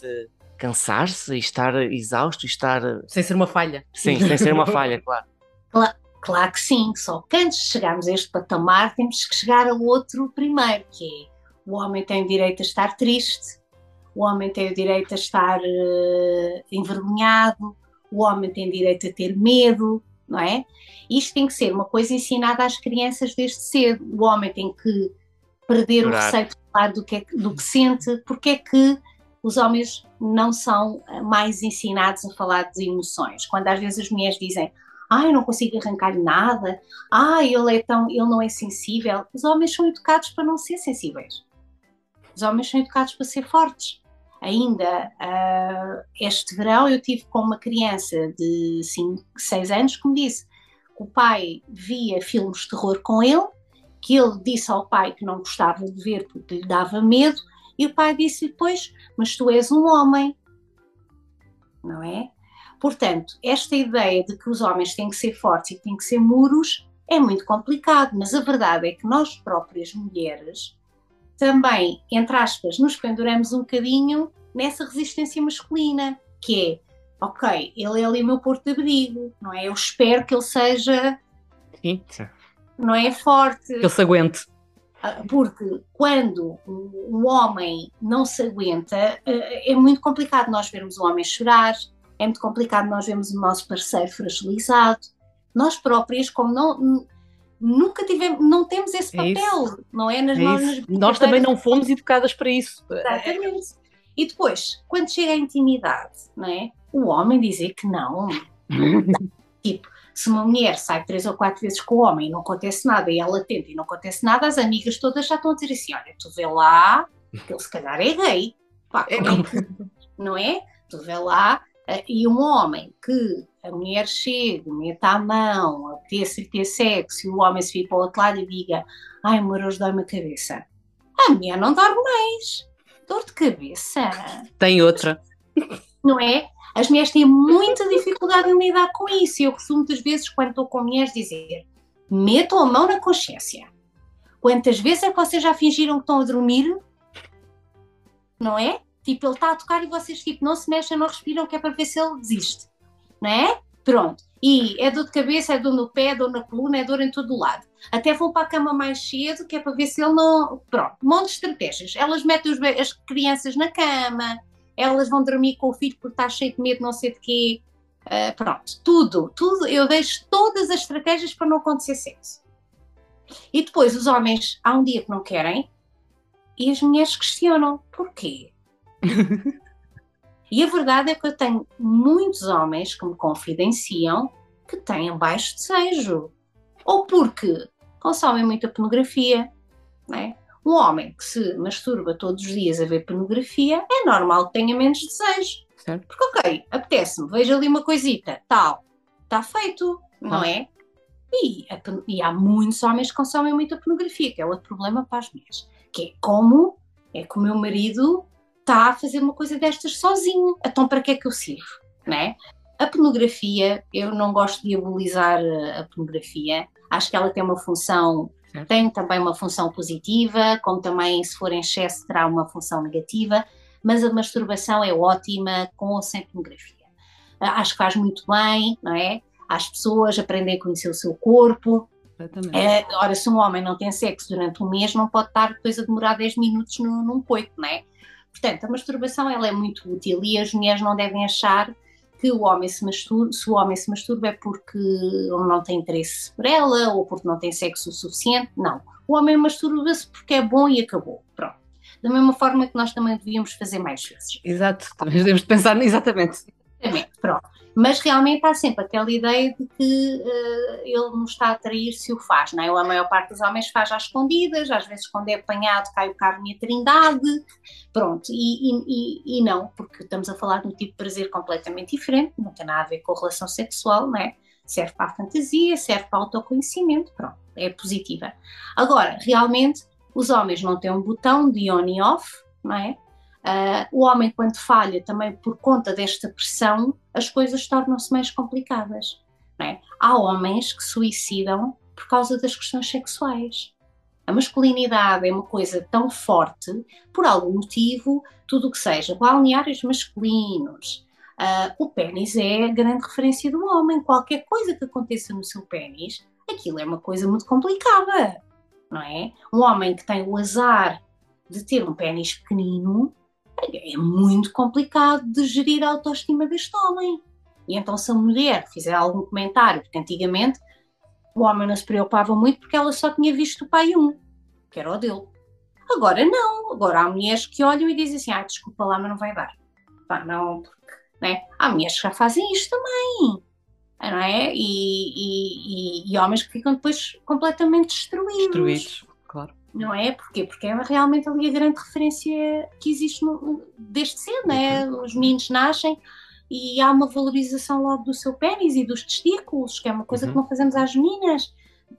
cansar-se e estar exausto e estar. Sem ser uma falha. Sim, sem ser uma [LAUGHS] falha, claro. Claro que sim, só que antes de chegarmos a este patamar temos que chegar ao outro primeiro, que é o homem tem o direito a estar triste, o homem tem o direito a estar eh, envergonhado, o homem tem direito a ter medo, não é? Isto tem que ser uma coisa ensinada às crianças desde cedo. O homem tem que perder o receio de falar do que, é do que sente, porque é que os homens não são mais ensinados a falar de emoções. Quando às vezes as mulheres dizem ai, eu não consigo arrancar nada, ai, ele é tão, ele não é sensível. Os homens são educados para não ser sensíveis. Os homens são educados para ser fortes. Ainda ah, este verão eu tive com uma criança de 5, 6 anos que me disse que o pai via filmes de terror com ele, que ele disse ao pai que não gostava de ver porque lhe dava medo, e o pai disse depois, mas tu és um homem, não é? Portanto, esta ideia de que os homens têm que ser fortes e têm que ser muros é muito complicado, mas a verdade é que nós próprias mulheres também, entre aspas, nos penduramos um bocadinho nessa resistência masculina, que é, ok, ele é ali o meu porto de abrigo, não é? Eu espero que ele seja, Sim. não é, forte, Que ele se aguente. ah, porque quando o o homem não se aguenta, eh, é muito complicado nós vermos o homem chorar, é muito complicado nós vermos o nosso parceiro fragilizado. Nós próprias, como não, nunca tivemos, não temos esse É papel, não é? Nas, É nas isso. Nós também não fomos educadas para isso. Exatamente. E depois, quando chega a intimidade, não é? O homem dizer que não, [LAUGHS] Tipo, se uma mulher sai três ou quatro vezes com o homem e não acontece nada, e ela tenta e não acontece nada, as amigas todas já estão a dizer assim: olha, tu vê lá, que ele se calhar é gay. Pá, é que, não é? Tu vê lá, uh, e um homem que a mulher chega, meta a mão, apetece-lhe ter sexo, e o homem se vir para o outro lado e diga: ai, amor, hoje dói-me a cabeça. A mulher não dorme mais. Dor de cabeça. Tem outra. Não é? As mulheres têm muita dificuldade em lidar com isso. Eu costumo muitas vezes, quando estou com mulheres, dizer: metam a mão na consciência. Quantas vezes é que vocês já fingiram que estão a dormir? Não é? Tipo, ele está a tocar e vocês tipo, não se mexem, não respiram, que é para ver se ele desiste. Não é? Pronto. E é dor de cabeça, é dor no pé, é dor na coluna, é dor em todo o lado. Até vão para a cama mais cedo, que é para ver se ele não. Pronto, um monte de estratégias. Elas metem os, as crianças na cama, elas vão dormir com o filho porque está cheio de medo, não sei de quê. Uh, pronto, tudo, tudo. Eu deixo todas as estratégias para não acontecer sexo. E depois os homens, há um dia que não querem, e as mulheres questionam: porquê? [LAUGHS] e a verdade é que eu tenho muitos homens que me confidenciam que têm baixo desejo. Ou porque consomem muita pornografia, né? Um homem que se masturba todos os dias a ver pornografia é normal que tenha menos desejo. Certo. Porque, ok, apetece-me, vejo ali uma coisita, tal, está feito, não é? E, e, há muitos homens que consomem muita pornografia, que é outro problema para as mulheres. Que é como é que o meu marido está a fazer uma coisa destas sozinho. Então, para que é que eu sirvo? Né? A pornografia, eu não gosto de diabolizar a pornografia. Acho que ela tem uma função tem também uma função positiva, como também, se for em excesso, terá uma função negativa, mas a masturbação é ótima com ou sem pornografia. Ah, acho que faz muito bem, não é? As pessoas aprendem a conhecer o seu corpo. É, ora, se um homem não tem sexo durante um mês, não pode estar depois a demorar 10 minutos no, num coito, não é? Portanto, a masturbação ela é muito útil e as mulheres não devem achar que o homem se masturba, se o homem se masturba é porque não tem interesse por ela ou porque não tem sexo o suficiente. Não. O homem masturba-se porque é bom e acabou. Pronto. Da mesma forma que nós também devíamos fazer mais vezes. Exato, também devemos pensar exatamente. [LAUGHS] Pronto mas realmente há sempre aquela ideia de que uh, ele não está a trair se o faz, não é? A maior parte dos homens faz às escondidas, às vezes quando é apanhado cai o carne e trindade, pronto, e, e, e, não, porque estamos a falar de um tipo de prazer completamente diferente, não tem nada a ver com a relação sexual, não é? Serve para a fantasia, serve para o autoconhecimento, pronto, é positiva. Agora, realmente, os homens não têm um botão de on e off, não é? Uh, o homem, quando falha, também por conta desta pressão, as coisas tornam-se mais complicadas. É? Há homens que suicidam por causa das questões sexuais. A masculinidade é uma coisa tão forte, por algum motivo, tudo o que seja balneários masculinos, uh, o pênis é a grande referência do homem. Qualquer coisa que aconteça no seu pênis, aquilo é uma coisa muito complicada, não é? Um homem que tem o azar de ter um pênis pequenino é muito complicado de gerir a autoestima deste homem. E então, se a mulher fizer algum comentário, porque antigamente o homem não se preocupava muito porque ela só tinha visto o pai um, que era o dele. Agora não, agora há mulheres que olham e dizem assim: ah, desculpa lá, mas não vai dar. Pá, não, porque, né? Há mulheres que já fazem isto também, não é? E, e, e, e homens que ficam depois completamente destruídos. Destruídos, não é? Porquê? Porque é realmente ali a grande referência que existe no, desde cedo, né? Os meninos nascem e há uma valorização logo do seu pênis e dos testículos, que é uma coisa uhum. que não fazemos às meninas.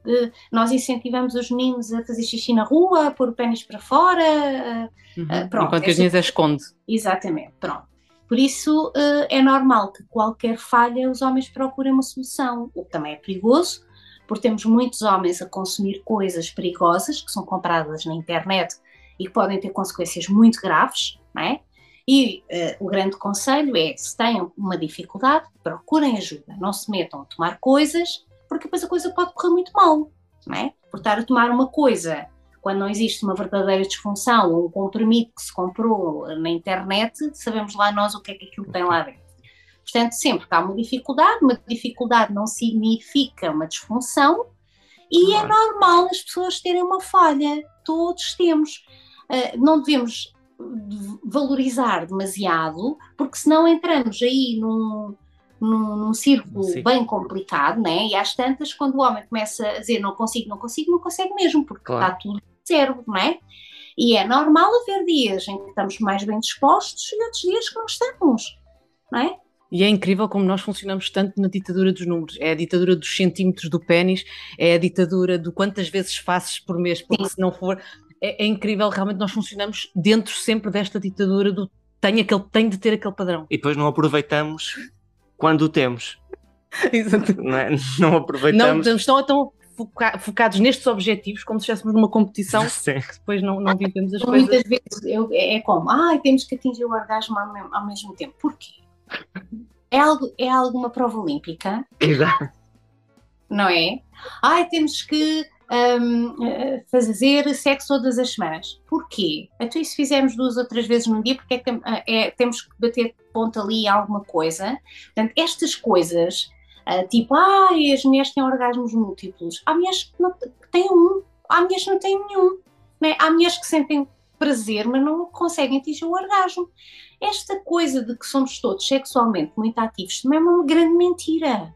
Uh, nós incentivamos os meninos a fazer xixi na rua, pôr o pênis para fora. Uh, uhum. pronto, Enquanto que as meninas esconde. Exatamente, pronto. Por isso é normal que qualquer falha os homens procurem uma solução, o que também é perigoso, porque temos muitos homens a consumir coisas perigosas que são compradas na internet e que podem ter consequências muito graves, não é? E uh, o grande conselho é, se têm uma dificuldade, procurem ajuda, não se metam a tomar coisas, porque depois a coisa pode correr muito mal, não é? Por estar a tomar uma coisa quando não existe uma verdadeira disfunção ou um comprimido que se comprou na internet, sabemos lá nós o que é que aquilo tem lá dentro. Portanto, sempre que há uma dificuldade, uma dificuldade não significa uma disfunção e é normal as pessoas terem uma falha. Todos temos. Uh, não devemos valorizar demasiado, porque senão entramos aí num, num, num círculo Sim. bem complicado, né? E às tantas, quando o homem começa a dizer não consigo, não consigo, não consegue mesmo, porque claro. está tudo zero, não é? E é normal haver dias em que estamos mais bem dispostos e outros dias que não estamos, não é? E é incrível como nós funcionamos tanto na ditadura dos números. É a ditadura dos centímetros do pênis, é a ditadura do quantas vezes faces por mês, porque Sim. se não for. É, é, incrível, realmente nós funcionamos dentro sempre desta ditadura do tem, aquele, tem de ter aquele padrão. E depois não aproveitamos quando o temos. [LAUGHS] Não, é? não aproveitamos. Não, estão tão foca focados nestes objetivos como se estivéssemos numa competição [LAUGHS] Sim. que depois não, não vivemos as Muitas coisas. Muitas vezes eu, é como, ah, temos que atingir o orgasmo ao mesmo, ao mesmo tempo. Porquê? É, algo, é alguma prova olímpica? Exato. Não é? Ai, temos que um, fazer sexo todas as semanas. Porquê? Então, e se fizermos duas ou três vezes num dia, porque é que é, é, temos que bater ponto ali alguma coisa? Portanto, estas coisas, uh, tipo, ai, as mulheres têm orgasmos múltiplos. Há mulheres que, não, que têm um, há mulheres que não têm nenhum. Né? Há mulheres que sentem prazer, mas não conseguem atingir o orgasmo. Esta coisa de que somos todos sexualmente muito ativos também é uma grande mentira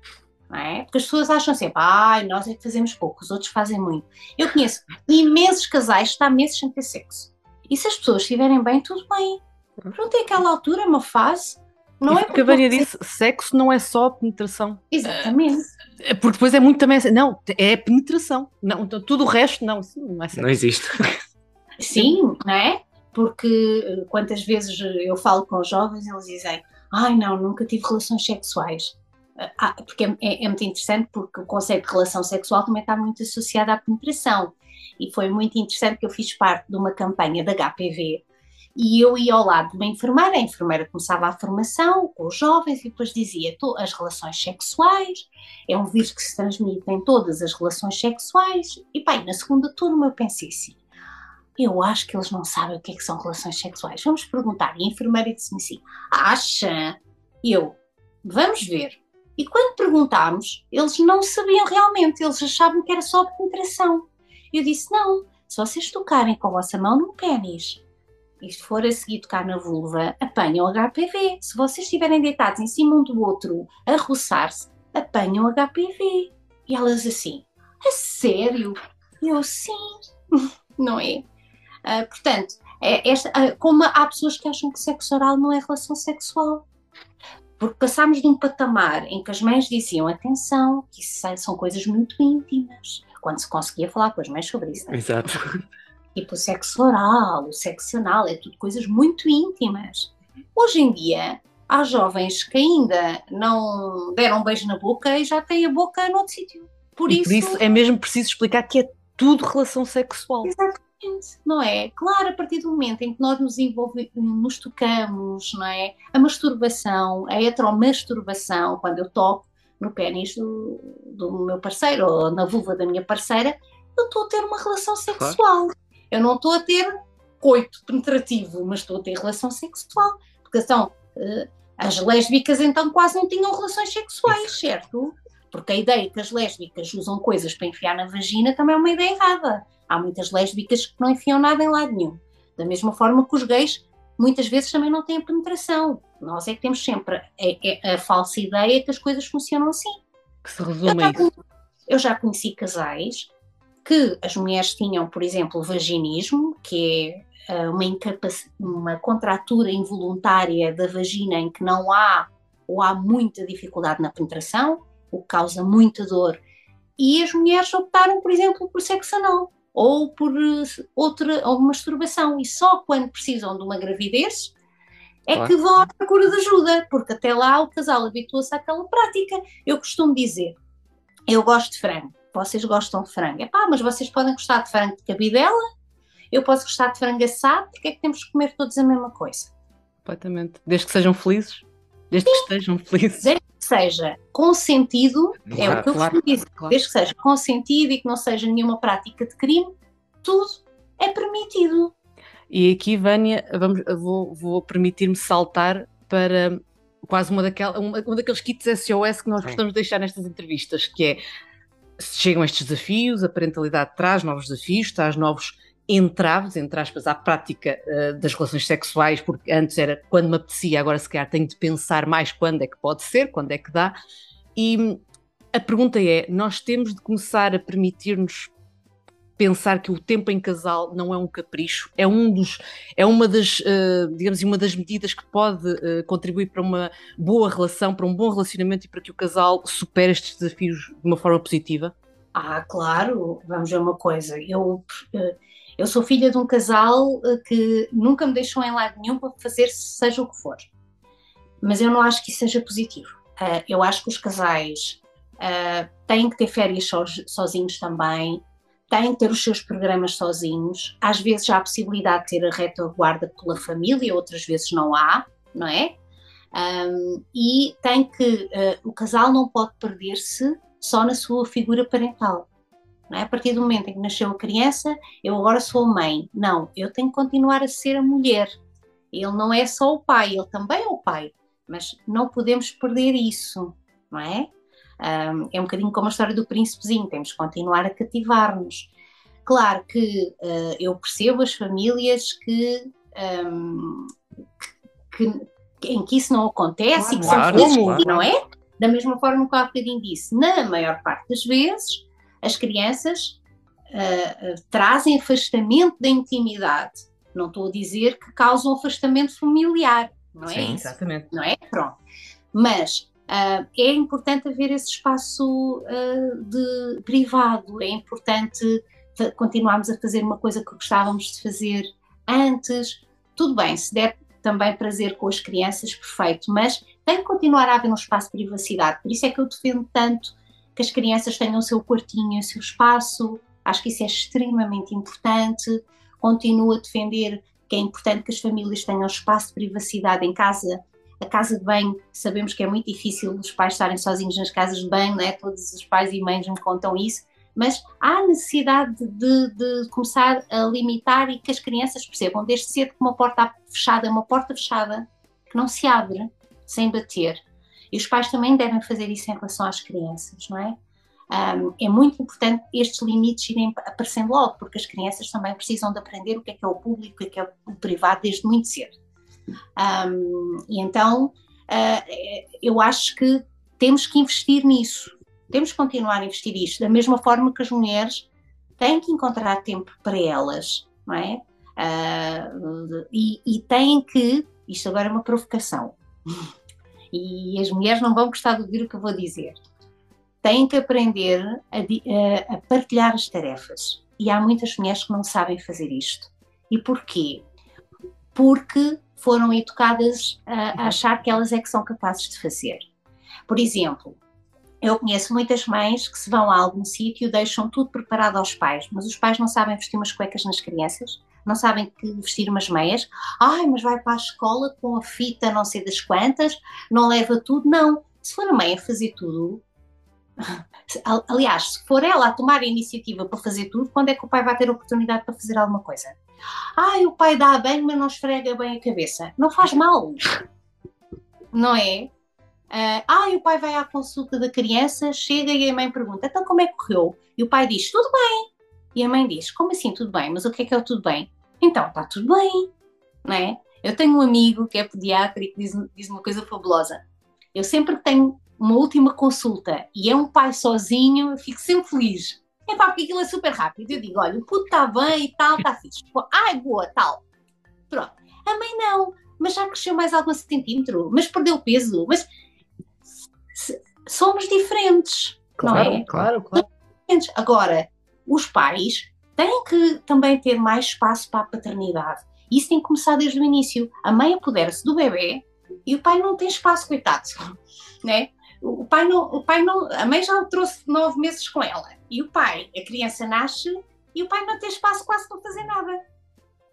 não é? Porque as pessoas acham sempre, ai, nós é que fazemos pouco, os outros fazem muito. Eu conheço imensos casais que estão meses sem ter sexo. E se as pessoas estiverem bem, tudo bem. Pronto, é aquela altura, uma fase. Não é porque a Vânia disse, sexo não é só penetração. Exatamente. É, porque depois é muito também assim, não, é penetração. Não, então tudo o resto, não, não é sexo. Não existe. Sim, não é? Porque eh, quantas vezes eu falo com os jovens, eles dizem, ai não, nunca tive relações sexuais. Ah, porque é, é, é, muito interessante porque o conceito de relação sexual também está muito associado à penetração. E foi muito interessante que eu fiz parte de uma campanha da HPV e eu ia ao lado de uma enfermeira, a enfermeira começava a formação com os jovens e depois dizia as relações sexuais, é um vírus que se transmite em todas as relações sexuais. E pá, na segunda turma eu pensei assim, eu acho que eles não sabem o que, é que são relações sexuais. Vamos perguntar. E a enfermeira disse-me assim, acha? Eu, vamos ver. E quando perguntámos, eles não sabiam realmente, eles achavam que era só penetração. Eu disse: não, se vocês tocarem com a vossa mão no pênis e se for a seguir tocar na vulva, apanham HPV. Se vocês estiverem deitados em cima um do outro a roçar-se, apanham HPV. E elas assim: a sério? Eu sim, [LAUGHS] não é? Uh, portanto, é esta, uh, como há pessoas que acham que sexo oral não é relação sexual. Porque passámos de um patamar em que as mães diziam atenção, que isso são coisas muito íntimas, quando se conseguia falar com as mães sobre isso. Né? Exato. [LAUGHS] Tipo o sexo oral, o sexo anal, é tudo coisas muito íntimas. Hoje em dia, há jovens que ainda não deram um beijo na boca e já têm a boca noutro sítio. Por isso, por isso é mesmo preciso explicar que é tudo relação sexual. Exato não é? Claro, a partir do momento em que nós nos envolvemos, nos tocamos, não é? A masturbação, a heteromasturbação, quando eu toco no pênis do, do meu parceiro ou na vulva da minha parceira, eu estou a ter uma relação sexual. Claro. Eu não estou a ter coito penetrativo, mas estou a ter relação sexual. Porque são uh, as lésbicas então quase não tinham relações sexuais, certo? Porque a ideia que as lésbicas usam coisas para enfiar na vagina também é uma ideia errada. Há muitas lésbicas que não enfiam nada em lado nenhum. Da mesma forma que os gays muitas vezes também não têm a penetração. Nós é que temos sempre a, a, a falsa ideia que as coisas funcionam assim. Que se resume eu, já, eu já conheci casais que as mulheres tinham, por exemplo, vaginismo, que é uh, uma, uma contratura involuntária da vagina em que não há ou há muita dificuldade na penetração, o que causa muita dor. E as mulheres optaram, por exemplo, por sexo anal ou por eh, outra ou masturbação e só quando precisam de uma gravidez é claro. que vão à procura de ajuda, porque até lá o casal habitua-se àquela prática. Eu costumo dizer, eu gosto de frango, vocês gostam de frango. Epá, mas vocês podem gostar de frango de cabidela, eu posso gostar de frango assado, porque é que temos que comer todos a mesma coisa? Completamente. Desde que sejam felizes. Desde Sim. que estejam felizes. Que seja consentido, claro, é o que eu claro, dizer, claro. desde que seja consentido e que não seja nenhuma prática de crime, tudo é permitido. E aqui, Vânia, vamos, vou, vou permitir-me saltar para quase uma, daquela, uma, uma daqueles kits SOS que nós gostamos de deixar nestas entrevistas, que é chegam estes desafios, a parentalidade traz novos desafios, traz novos entraves, entre aspas, à prática uh, das relações sexuais, porque antes era quando me apetecia, agora se calhar tenho de pensar mais quando é que pode ser, quando é que dá. E a pergunta é: nós temos de começar a permitir-nos pensar que o tempo em casal não é um capricho, é um dos, é uma das, uh, digamos, uma das medidas que pode uh, contribuir para uma boa relação, para um bom relacionamento e para que o casal supere estes desafios de uma forma positiva? Ah, claro. Vamos ver uma coisa. Eu uh, eu sou filha de um casal que nunca me deixou em lado nenhum para fazer seja o que for. Mas eu não acho que isso seja positivo. eu acho que os casais têm que ter férias sozinhos também, têm que ter os seus programas sozinhos. Às vezes há a possibilidade de ter a retaguarda pela família, outras vezes não há, não é? Um, e tem que uh, o casal não pode perder-se só na sua figura parental. É? A partir do momento em que nasceu a criança, eu agora sou mãe. Não, eu tenho que continuar a ser a mulher. Ele não é só o pai, ele também é o pai. Mas não podemos perder isso, não é? Um, é um bocadinho como a história do príncipezinho, temos que continuar a cativar-nos. Claro que uh, eu percebo as famílias que, um, que, que, em que isso não acontece claro, e que claro, são felizes, claro. não é? Da mesma forma que há bocadinho disse, na maior parte das vezes, as crianças uh, uh, trazem afastamento da intimidade. Não estou a dizer que causam afastamento familiar, não é? Sim, exatamente. Não é? Pronto. Mas Uh, é importante haver esse espaço de privado, é importante continuarmos a fazer uma coisa que gostávamos de fazer antes. Tudo bem, se der também prazer com as crianças, perfeito, mas tem que continuar a haver um espaço de privacidade. Por isso é que eu defendo tanto que as crianças tenham o seu quartinho, o seu espaço. Acho que isso é extremamente importante. Continuo a defender que é importante que as famílias tenham espaço de privacidade em casa a casa de banho, sabemos que é muito difícil os pais estarem sozinhos nas casas de banho, né? todos os pais e mães me contam isso, mas há necessidade de, de, começar a limitar e que as crianças percebam desde cedo que uma porta fechada é uma porta fechada que não se abre sem bater. E os pais também devem fazer isso em relação às crianças, não é? Um, é muito importante estes limites irem aparecendo logo, porque as crianças também precisam de aprender o que é que é o público, o que é é o privado desde muito cedo. Um, e então uh, eu acho que temos que investir nisso, temos que continuar a investir nisso, da mesma forma que as mulheres têm que encontrar tempo para elas, não é? Uh, e, e têm que, isto agora é uma provocação, e as mulheres não vão gostar de ouvir o que eu vou dizer, têm que aprender a, a, a partilhar as tarefas. E há muitas mulheres que não sabem fazer isto. E porquê? Porque foram educadas a, a achar que elas é que são capazes de fazer. Por exemplo, eu conheço muitas mães que se vão a algum sítio e deixam tudo preparado aos pais, mas os pais não sabem vestir umas cuecas nas crianças, não sabem que vestir umas meias. Ai, mas vai para a escola com a fita não sei das quantas, não leva tudo. Não, se for a mãe a fazer tudo, [LAUGHS] aliás, se for ela a tomar a iniciativa para fazer tudo, quando é que o pai vai ter oportunidade para fazer alguma coisa? Ai, o pai dá bem, mas não esfrega bem a cabeça. Não faz mal. Não é? Uh, ai, o pai vai à consulta da criança, chega e a mãe pergunta: então como é que correu? E o pai diz: tudo bem. E a mãe diz: como assim tudo bem? Mas o que é que é o tudo bem? Então, está tudo bem. Não é? Eu tenho um amigo que é pediatra e que diz, diz uma coisa fabulosa. Eu sempre tenho uma última consulta e é um pai sozinho, eu fico sempre feliz é pá, porque aquilo é super rápido. Eu digo, olha, o puto está bem e tal, está fixe. Ai, boa, tal. Pronto. A mãe não, mas já cresceu mais algum centímetro, mas perdeu peso, mas somos diferentes, claro, não é? Claro, claro. Agora, os pais têm que também ter mais espaço para a paternidade. Isso tem que começar desde o início. A mãe apodera-se do bebê e o pai não tem espaço, coitado. [LAUGHS] Né? O pai não, o pai não, a mãe já o trouxe nove meses com ela. E o pai, a criança nasce e o pai não tem espaço quase para fazer nada.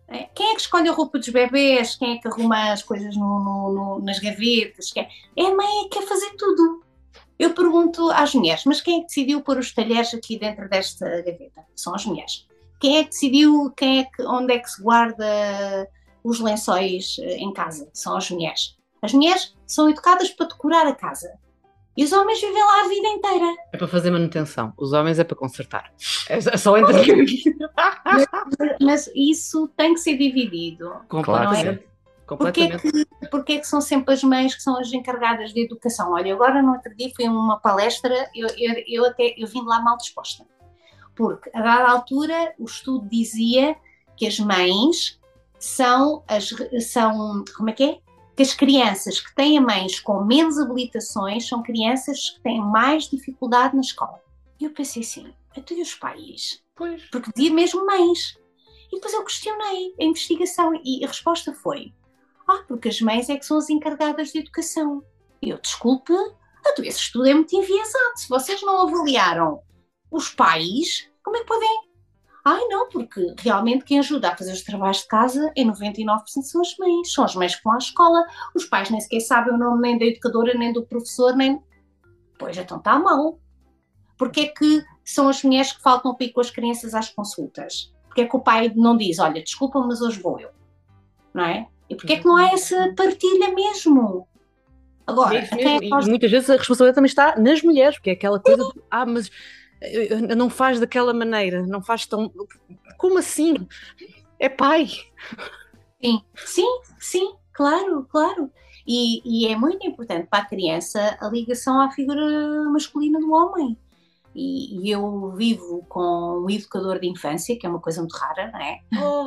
É? Quem é que escolhe a roupa dos bebês? Quem é que arruma as coisas no, no, no, nas gavetas? É? é a mãe é que quer fazer tudo. Eu pergunto às mulheres, mas quem é que decidiu pôr os talheres aqui dentro desta gaveta? São as mulheres. Quem é que decidiu quem é que, onde é que se guarda os lençóis eh, em casa? São as mulheres. As mulheres são educadas para decorar a casa. E os homens vivem lá a vida inteira. É para fazer manutenção. Os homens é para consertar. É só entre. mas, mas isso tem que ser dividido. Completamente. É? Porque é, que, porque é que são sempre as mães que são as encarregadas de educação? Olha, agora no outro dia fui a uma palestra, eu, eu, eu até eu vim lá mal disposta. Porque a dada altura o estudo dizia que as mães são as são como é que é? Que as crianças que têm mães com menos habilitações são crianças que têm mais dificuldade na escola. E eu pensei assim, até os pais? Pois. Porque dizia mesmo mães. E depois eu questionei a investigação e a resposta foi: ah, porque as mães é que são as encarregadas de educação. E eu, desculpe, então esse estudo é muito enviesado. Se vocês não avaliaram os pais, como é que podem? Ai, não, porque realmente quem ajuda a fazer os trabalhos de casa é 99% são as mães. São as mães que vão à escola. Os pais nem sequer sabem o nome nem da educadora, nem do professor, nem. Pois então está mal. Porque é que são as mulheres que faltam para ir com as crianças às consultas? Porque é que o pai não diz, olha, desculpa, mas hoje vou eu? Não é? E porquê é que não há essa partilha mesmo? Agora, mesmo, mesmo. E muitas vezes a responsabilidade também está nas mulheres, porque é aquela coisa de, ah, mas não faz daquela maneira, não faz tão. Como assim? É pai. Sim, sim, sim, claro, claro. E, e, é muito importante para a criança a ligação à figura masculina do homem. E, e, eu vivo com um educador de infância, que é uma coisa muito rara, não é? Oh.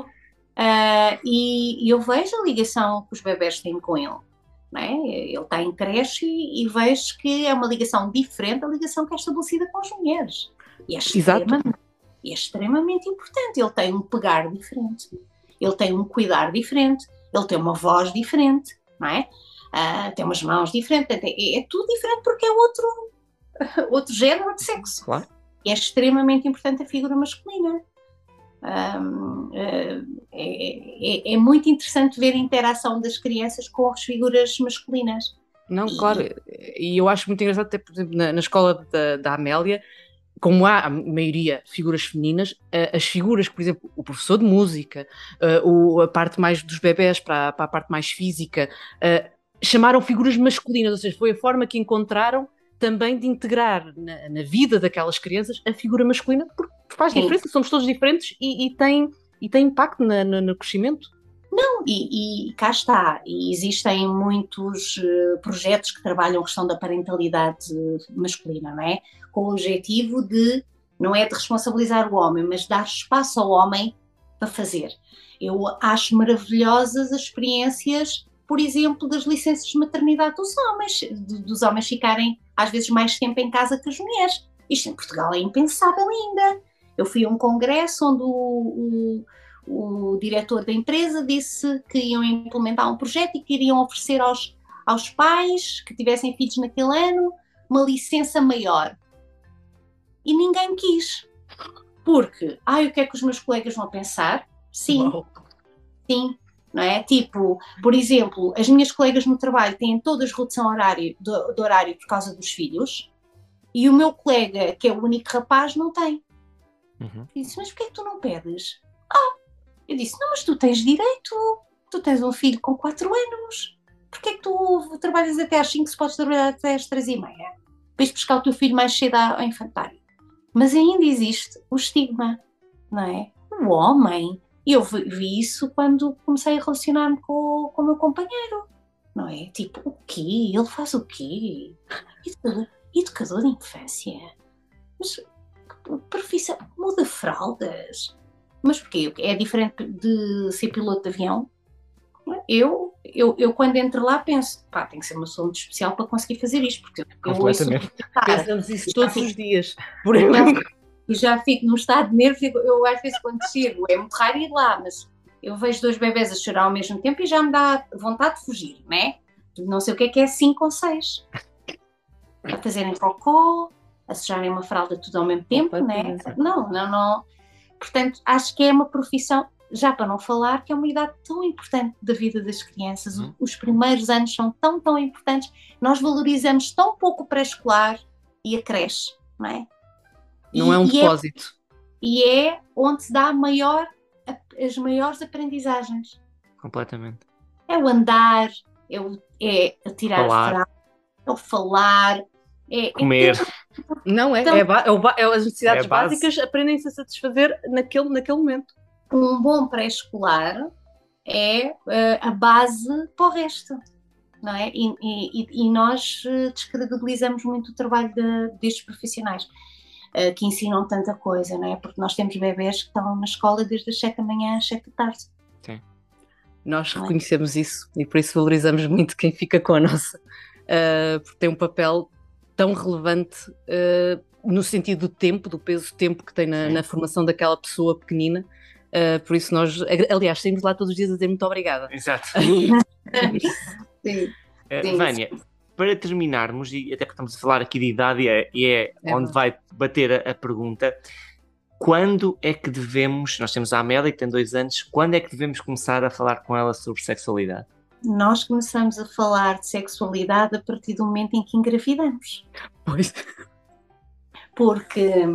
Uh, e, e, eu vejo a ligação que os bebés têm com ele. É? Ele está em creche e, e, vejo que é uma ligação diferente da ligação que é estabelecida com as mulheres. E é, extremamente, é extremamente importante. Ele tem um pegar diferente, ele tem um cuidar diferente, ele tem uma voz diferente, não é? Uh, tem umas mãos diferentes, é, é, tudo diferente porque é outro, [LAUGHS] outro género, outro sexo. Claro. E é extremamente importante a figura masculina. Um, é, é, é, muito interessante ver a interação das crianças com as figuras masculinas. Não, e... claro, e eu acho muito engraçado, até por exemplo, na, na escola da, da Amélia, como há a maioria figuras femininas, as figuras, por exemplo, o professor de música, a parte mais dos bebés para, para a parte mais física, chamaram figuras masculinas, ou seja, foi a forma que encontraram também de integrar na, na vida daquelas crianças a figura masculina, porque faz Sim. diferença, somos todos diferentes e, e, tem, e tem impacto na, na, no crescimento. Não, e, e, cá está, e existem muitos uh, projetos que trabalham a questão da parentalidade masculina, não é? Com o objetivo de, não é de responsabilizar o homem, mas dar espaço ao homem para fazer. Eu acho maravilhosas as experiências, por exemplo, das licenças de maternidade dos homens, dos homens ficarem às vezes mais tempo em casa que as mulheres. Isto em Portugal é impensável ainda. Eu fui a um congresso onde o, o, o diretor da empresa disse que iam implementar um projeto e que iriam oferecer aos, aos pais que tivessem filhos naquele ano uma licença maior. E ninguém quis. Porque, ai, o que é que os meus colegas vão pensar? Sim. Uau. Sim. Não é? Tipo, por exemplo, as minhas colegas no trabalho têm todas redução horário, do, do horário por causa dos filhos e o meu colega, que é o único rapaz, não tem. Uhum. disse, mas porquê que tu não pedes? Ah, eu disse, não, mas tu tens direito, tu tens um filho com 4 anos, porquê que tu trabalhas até às 5 se podes trabalhar até às 3 e meia? Vais buscar o teu filho mais cedo ao infantário. Mas ainda existe o estigma, não é? O homem. E eu vi isso quando comecei a relacionar-me com, com o meu companheiro, não é? Tipo, o quê? Ele faz o quê? Educador de infância? Mas profissão, muda fraldas. Mas porquê? É diferente de ser piloto de avião? Eu, eu, eu quando entro lá penso, pá, tem que ser uma pessoa muito especial para conseguir fazer isto, porque eu ouço Pensamos isso todos os dias. Por e já fico num estado de nervos, eu às vezes quando chego, é muito raro ir lá, mas eu vejo dois bebés a chorar ao mesmo tempo e já me dá vontade de fugir, né? Não sei o que é que é cinco ou seis. A fazerem cocó, a sujarem uma fralda tudo ao mesmo tempo, né? Não, não, não. Portanto, acho que é uma profissão, já para não falar, que é uma idade tão importante da vida das crianças. Uhum. Os primeiros anos são tão, tão importantes. Nós valorizamos tão pouco o pré-escolar e a creche, não é? Não é um é depósito. É, e é onde se dá maior, as maiores aprendizagens. Completamente. É o andar, é, o, é tirar falar. a fralda, é o falar, É, é Comer. Não é, Então- é, é é as necessidades É básicas aprendem-se a satisfazer naquele, naquele momento. um bom pré-escolar é eh, a base para o resto, não é? E, e- e nós eh, descredibilizamos muito o trabalho de- destes profissionais eh, que ensinam tanta coisa, não é? Porque nós temos bebés que estão na escola desde as 7 da manhã às 7 da tarde. Nós Não é? reconhecemos isso e por isso valorizamos muito quem fica com a nossa, uh, porque tem um papel tão relevante uh, no sentido do tempo, do peso do tempo que tem na, Sim. na formação daquela pessoa pequenina. Uh, por isso nós, aliás, saímos lá todos os dias a dizer muito obrigada. Exato. [LAUGHS] Sim. Sim, Vânia, para terminarmos, e até que estamos a falar aqui de idade, e é, e é É onde vai bater a, a pergunta, quando é que devemos, nós temos a Amélia que tem dois anos, quando é que devemos começar a falar com ela sobre sexualidade? Nós começamos a falar de sexualidade a partir do momento em que engravidamos. Pois. porque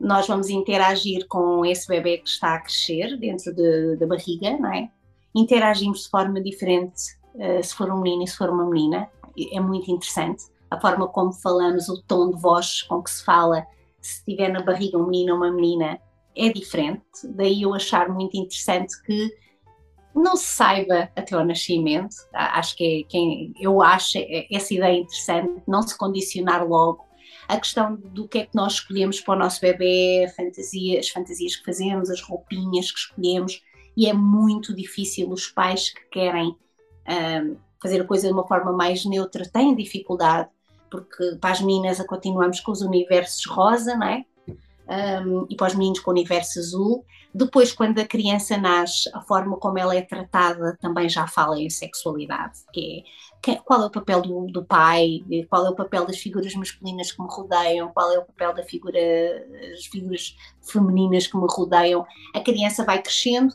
nós vamos interagir com esse bebê que está a crescer dentro de- da barriga, não é? Interagimos de forma diferente eh, se for um menino e se for uma menina, é muito interessante. A forma como falamos, o tom de voz com que se fala, se tiver na barriga um menino ou uma menina, é diferente. Daí eu achar muito interessante que não se saiba até ao nascimento. Acho que é, quem, eu acho é- essa ideia interessante, não se condicionar logo a questão do que é que nós escolhemos para o nosso bebê, fantasia, as fantasias que fazemos, as roupinhas que escolhemos, e é muito difícil os pais que querem ahm, fazer a coisa de uma forma mais neutra têm dificuldade, porque para as meninas continuamos com os universos rosa, não é? Ahm, e para os meninos com o universo azul. Depois, quando a criança nasce, a forma como ela é tratada também já fala em sexualidade, que é que- qual é o papel do, do pai, qual é o papel das figuras masculinas que me rodeiam, qual é o papel da figura, das figuras femininas que me rodeiam. A criança vai crescendo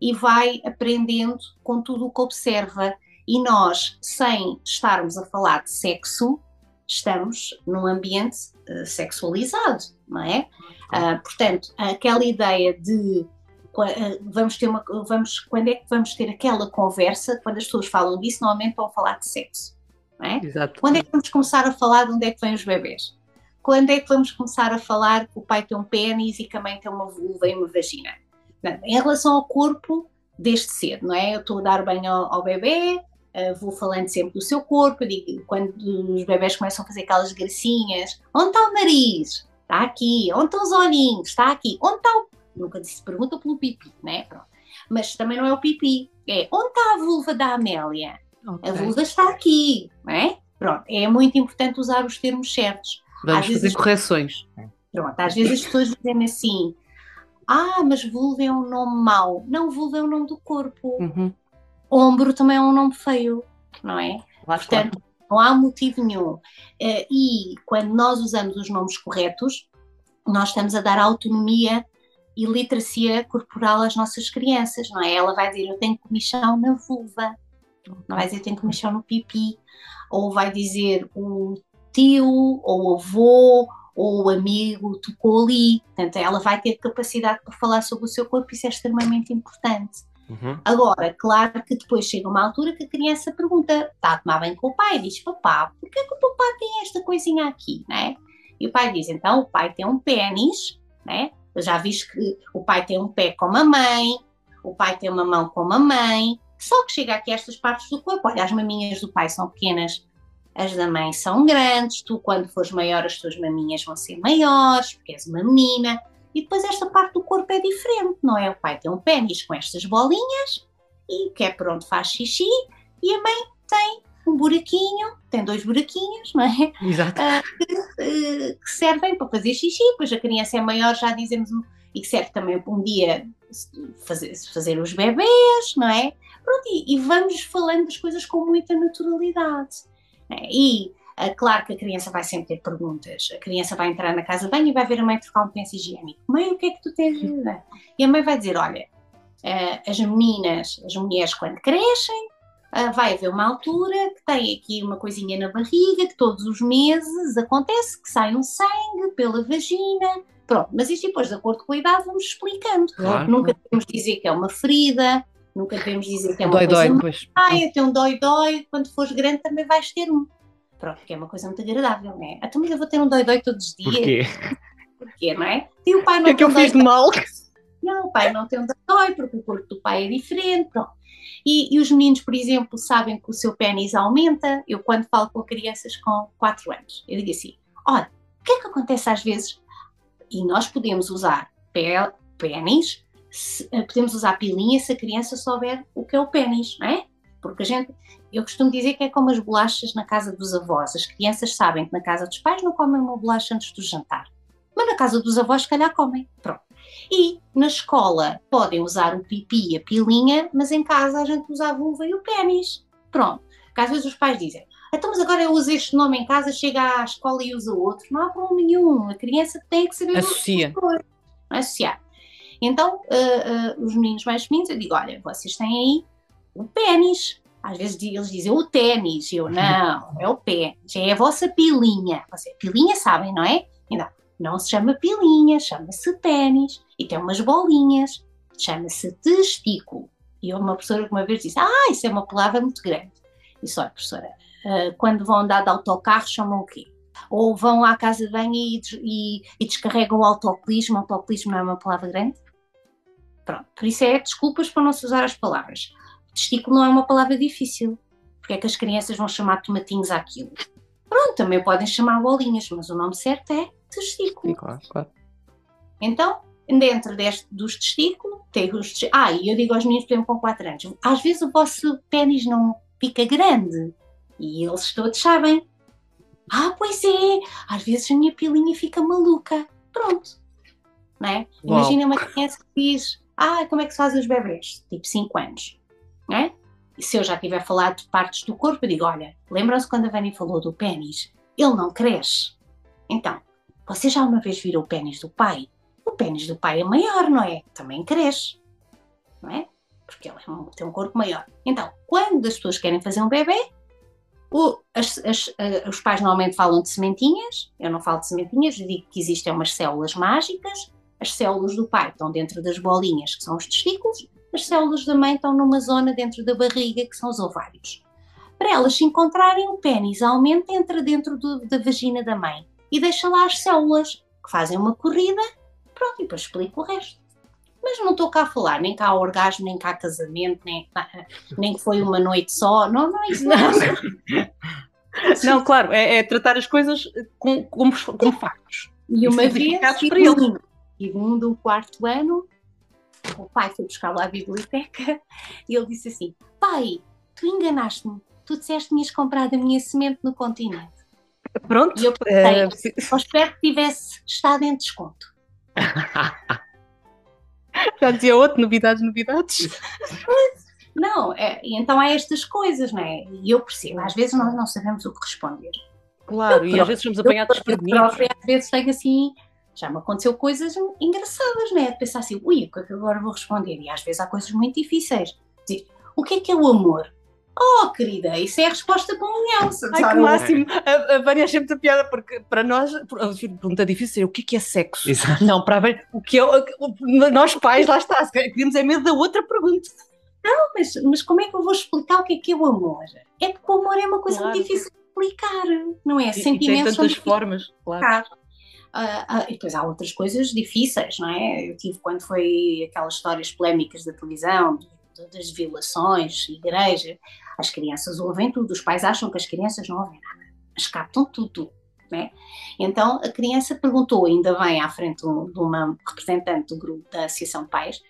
e vai aprendendo com tudo o que observa. E nós, sem estarmos a falar de sexo, estamos num ambiente eh, sexualizado, não é? Ah, portanto, aquela ideia de ah, vamos ter uma, vamos, quando é que vamos ter aquela conversa, quando as pessoas falam disso, normalmente estão a falar de sexo, não é? Exato. Quando é que vamos começar a falar de onde é que vêm os bebês? Quando é que vamos começar a falar que o pai tem um pênis e que a mãe tem uma vulva e uma vagina? Não, em relação ao corpo, desde cedo, não é? Eu estou a dar banho ao, ao bebê, eh, vou falando sempre do seu corpo, digo, quando os bebés começam a fazer aquelas gracinhas, onde está o nariz? Está aqui. Onde estão os olhinhos? Está aqui. Onde está o... Nunca se pergunta pelo pipi, né? Pronto. Mas também não é o pipi. É, onde está a vulva da Amélia? Ok. A vulva está aqui, não é? Pronto, é muito importante usar os termos certos. Vamos às fazer vezes- correções. Pronto, às vezes as pessoas dizem assim: ah, mas vulva é um nome mau. Não, vulva é o nome do corpo. Uhum. Ombro também é um nome feio, não é? Portanto, não há motivo nenhum. Eh, E quando nós usamos os nomes corretos, nós estamos a dar autonomia e literacia corporal às nossas crianças, não é? Ela vai dizer: Eu tenho comichão na vulva, não vai dizer: Eu tenho comichão no pipi, ou vai dizer: O tio, ou o avô, ou o amigo tocou ali. Portanto, ela vai ter capacidade para falar sobre o seu corpo, isso é extremamente importante. Uhum. Agora, claro que depois chega uma altura que a criança pergunta, está a tomar bem com o pai, diz, papá, por que, que o papá tem esta coisinha aqui, né? E o pai diz, então, o pai tem um pênis, né? Eu já viste que o pai tem um pé como a mãe, o pai tem uma mão como a mãe, só que chega aqui a estas partes do corpo, olha, as maminhas do pai são pequenas, as da mãe são grandes, tu quando fores maior as tuas maminhas vão ser maiores, porque és uma menina, e depois esta parte do corpo é diferente, não é? O pai tem um pênis com estas bolinhas e que é por onde faz xixi e a mãe tem um buraquinho, tem dois buraquinhos, não é? Exato. Eh, que servem para fazer xixi, pois a criança é maior, já dizemos, e que serve também para um dia fazer, fazer os bebês, não é? Pronto, e, e vamos falando das coisas com muita naturalidade. né? E ah, claro que a criança vai sempre ter perguntas. A criança vai entrar na casa de banho e vai ver a mãe trocar um penso higiênico. Mãe, o que é que tu tens? E a mãe vai dizer: olha, ah, as meninas, as mulheres, quando crescem, ah, vai haver uma altura que tem aqui uma coisinha na barriga, que todos os meses acontece, que sai um sangue pela vagina. Pronto, mas isto depois, de acordo com a idade, vamos explicando. Claro. Nunca devemos dizer que é uma ferida, nunca devemos dizer que é uma Dói, coisa dói, pois. Ai, eu tenho um dói-dói, quando fores grande também vais ter um. Pronto, que é uma coisa muito agradável, não é? Então, mas eu vou ter um dói-dói todos os dias. Porquê? Porquê, não é? E o pai não que é que eu fiz de mal? Não, o pai não tem um dói, porque o corpo do pai é diferente, pronto. E, e os meninos, por exemplo, sabem que o seu pênis aumenta. Eu, quando falo com crianças com 4 anos, eu digo assim: olha, o que é que acontece às vezes? E nós podemos usar pênis, eh, podemos usar pilinha se a criança souber o que é o pênis, não é? Porque a gente, eu costumo dizer que é como as bolachas na casa dos avós. As crianças sabem que na casa dos pais não comem uma bolacha antes do jantar. Mas na casa dos avós, se calhar, comem. Pronto. E na escola podem usar o pipi e a pilinha, mas em casa a gente usa a vulva e o pênis. Pronto. Porque às vezes os pais dizem, então mas agora eu uso este nome em casa, chega à escola e usa outro. Não há problema nenhum. A criança tem que saber Associa. É associar. Então, ah, ah, os meninos mais pequenos, eu digo, olha, vocês têm aí o pênis. Às vezes eles dizem o ténis. Eu, não, é o pênis. É a vossa pilinha. Você, pilinha sabem, não é? Então, não se chama pilinha, chama-se pênis. E tem umas bolinhas. Chama-se testículo. E houve uma professora que uma vez disse, ah, isso é uma palavra muito grande. Disse, olha, professora, ah, quando vão andar de autocarro, chamam o quê? Ou vão à casa de banho e, e- e descarregam o autocolismo. Autocolismo não é uma palavra grande? Pronto, por isso é desculpas para não se usar as palavras. Testículo não é uma palavra difícil. Porque é que as crianças vão chamar tomatinhos àquilo? Pronto, também podem chamar bolinhas, mas o nome certo é testículo. Claro, claro. Então, dentro deste, dos testículos, tem os testículos. Ah, e eu digo aos meninos, por exemplo, com 4 anos, às vezes o vosso pênis não fica grande. E eles todos sabem. Ah, pois é, às vezes a minha pilinha fica maluca. Pronto. Não é? Uau. Imagina uma criança que diz, ah, como é que se fazem os bebês? Tipo 5 anos. Não é? E se eu já tiver falado de partes do corpo, digo, olha, lembram-se quando a Vânia falou do pênis? Ele não cresce. Então, você já uma vez viram o pênis do pai? O pênis do pai é maior, não é? Também cresce. Não é? Porque ele é um- tem um corpo maior. Então, quando as pessoas querem fazer um bebê, o- as- as- eh, os pais normalmente falam de sementinhas. Eu não falo de sementinhas, eu digo que existem umas células mágicas. As células do pai estão dentro das bolinhas, que são os testículos. As células da mãe estão numa zona dentro da barriga, que são os ovários. Para elas se encontrarem, o pênis aumenta, entra dentro do- da vagina da mãe e deixa lá as células, que fazem uma corrida. Pronto, e depois explico o resto. Mas não estou cá a falar, nem cá há orgasmo, nem cá há casamento, nem, [LAUGHS] nem que foi uma noite só. Não, não é isso. Não. Não, claro, é, é tratar as coisas com, como, como factos. E uma vez, certificados tive para eles. um, tive um do quarto ano, o pai foi buscar lá à biblioteca e ele disse assim: Pai, tu enganaste-me, tu disseste que tinhas comprado a minha semente no continente. Pronto. E eu pensei, se- só espero que tivesse estado em desconto. [LAUGHS] já dizia outro, novidades, novidades. [LAUGHS] Não, é, então há estas coisas, não é? E eu percebo, às vezes nós não sabemos o que responder. Claro, e às vezes somos apanhados eu, eu desprevenidos. própria, às vezes tenho assim, já me aconteceu coisas engraçadas, não é? De pensar assim, ui, o que é que agora vou responder? E às vezes há coisas muito difíceis. Dizer, o que é que é o amor? Oh, querida, isso é a resposta para um leão. Ai, que máximo! A, a Vânia achei muita piada, porque para nós, a pergunta difícil é o que é que é sexo? Exato. Não, para a Vânia, o que é, o- o- nós pais, lá está, queríamos é medo da outra pergunta. Mas, mas como é que eu vou explicar o que é que é o amor? É porque o amor é uma coisa Claro. muito difícil de explicar, não é? E- E, tem Sentimentos são tantas formas, claro. Ah, ah, e depois há outras coisas difíceis, não é? Eu tive quando foi aquelas histórias polémicas da televisão, das violações, igreja, as crianças ouvem tudo, os pais acham que as crianças não ouvem nada, mas captam tudo, né? Então a criança perguntou, ainda bem à frente de um- uma representante do grupo da Associação de Pais,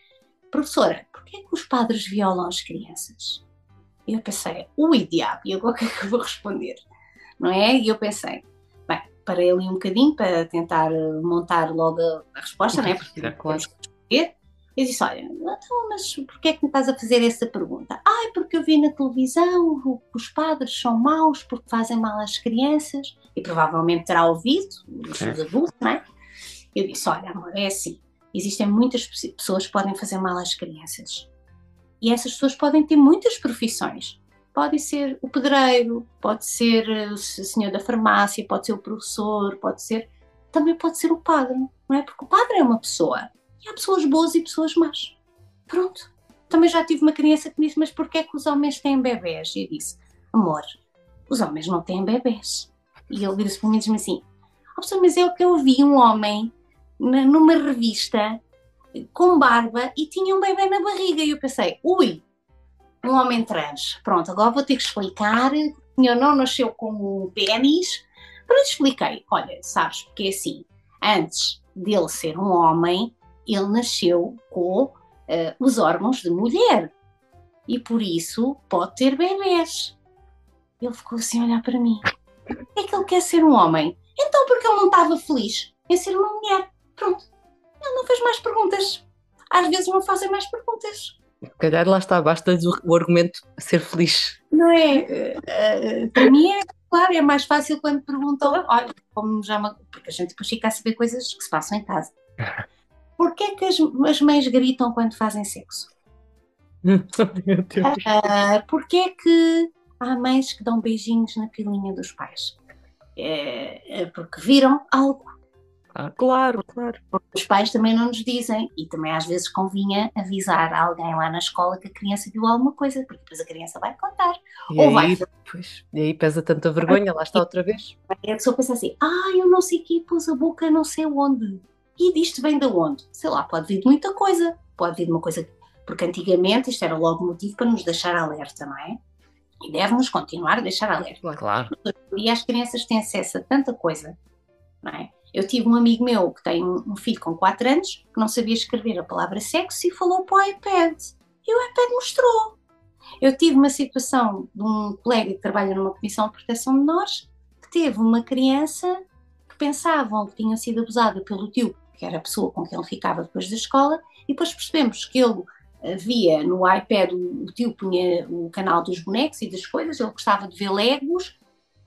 professora, porquê é que os padres violam as crianças? E eu pensei, ui diabo, e agora o que é que eu vou responder? Não é? E eu pensei, parei ali um bocadinho para tentar eh, montar logo a, resposta, não é? Porque Claro. temos. Eu disse, olha, então, mas porquê é que me estás a fazer essa pergunta? Ai, porque eu vi na televisão que os padres são maus porque fazem mal às crianças e provavelmente terá ouvido os É. adultos, não é? Eu disse, olha amor, é assim, existem muitas pe- pessoas que podem fazer mal às crianças e essas pessoas podem ter muitas profissões. Pode ser o pedreiro, pode ser eh, o senhor da farmácia, pode ser o professor, pode ser... Também pode ser o padre, não é? Porque o padre é uma pessoa. E há pessoas boas e pessoas más. Pronto. Também já tive uma criança que me disse, mas porquê é que os homens têm bebés? E eu disse, amor, os homens não têm bebés. E ele vira-se para mim e diz-me assim: oh, mas é o que eu vi um homem numa revista com barba e tinha um bebê na barriga. E eu pensei: ui, um homem trans. Pronto, agora vou ter que explicar. O não nasceu com um pênis. Mas expliquei: olha, sabes, porque é assim, antes dele ser um homem, ele nasceu com uh, os órgãos de mulher e por isso pode ter bebês. Ele ficou assim a olhar para mim. É que ele quer ser um homem. Então porque ele não estava feliz em ser uma mulher? Pronto. Ele não fez mais perguntas. Às vezes não fazem mais perguntas. Se calhar lá está, basta o, argumento ser feliz. Não é? Uh, para mim é claro, é mais fácil quando perguntam, olha, como já me... porque a gente depois fica a saber coisas que se passam em casa. [LAUGHS] Porquê é que as, as mães gritam quando fazem sexo? [LAUGHS] uh, Porquê é que há mães que dão beijinhos na pilinha dos pais? É, é porque viram algo. Ah, claro, claro. Os pais também não nos dizem, e também às vezes convinha avisar alguém lá na escola que a criança viu alguma coisa, porque depois a criança vai contar. E, ou aí, vai... Pois, e aí pesa tanta vergonha, lá está outra vez. E a pessoa pensa assim: ah, eu não sei que pus a boca não sei onde. E disto vem de onde? Sei lá, pode vir de muita coisa. Pode vir de uma coisa porque antigamente isto era logo motivo para nos deixar alerta, não é? E deve-nos continuar a deixar alerta. Claro. E as crianças têm acesso a tanta coisa, não é? Eu tive um amigo meu que tem um filho com 4 anos que não sabia escrever a palavra sexo e falou para o iPad. E o iPad mostrou. Eu tive uma situação de um colega que trabalha numa comissão de proteção de menores que teve uma criança que pensavam que tinha sido abusada pelo tio, que era a pessoa com quem ele ficava depois da escola, e depois percebemos que ele via no iPad, o, tio punha o canal dos bonecos e das coisas, ele gostava de ver Legos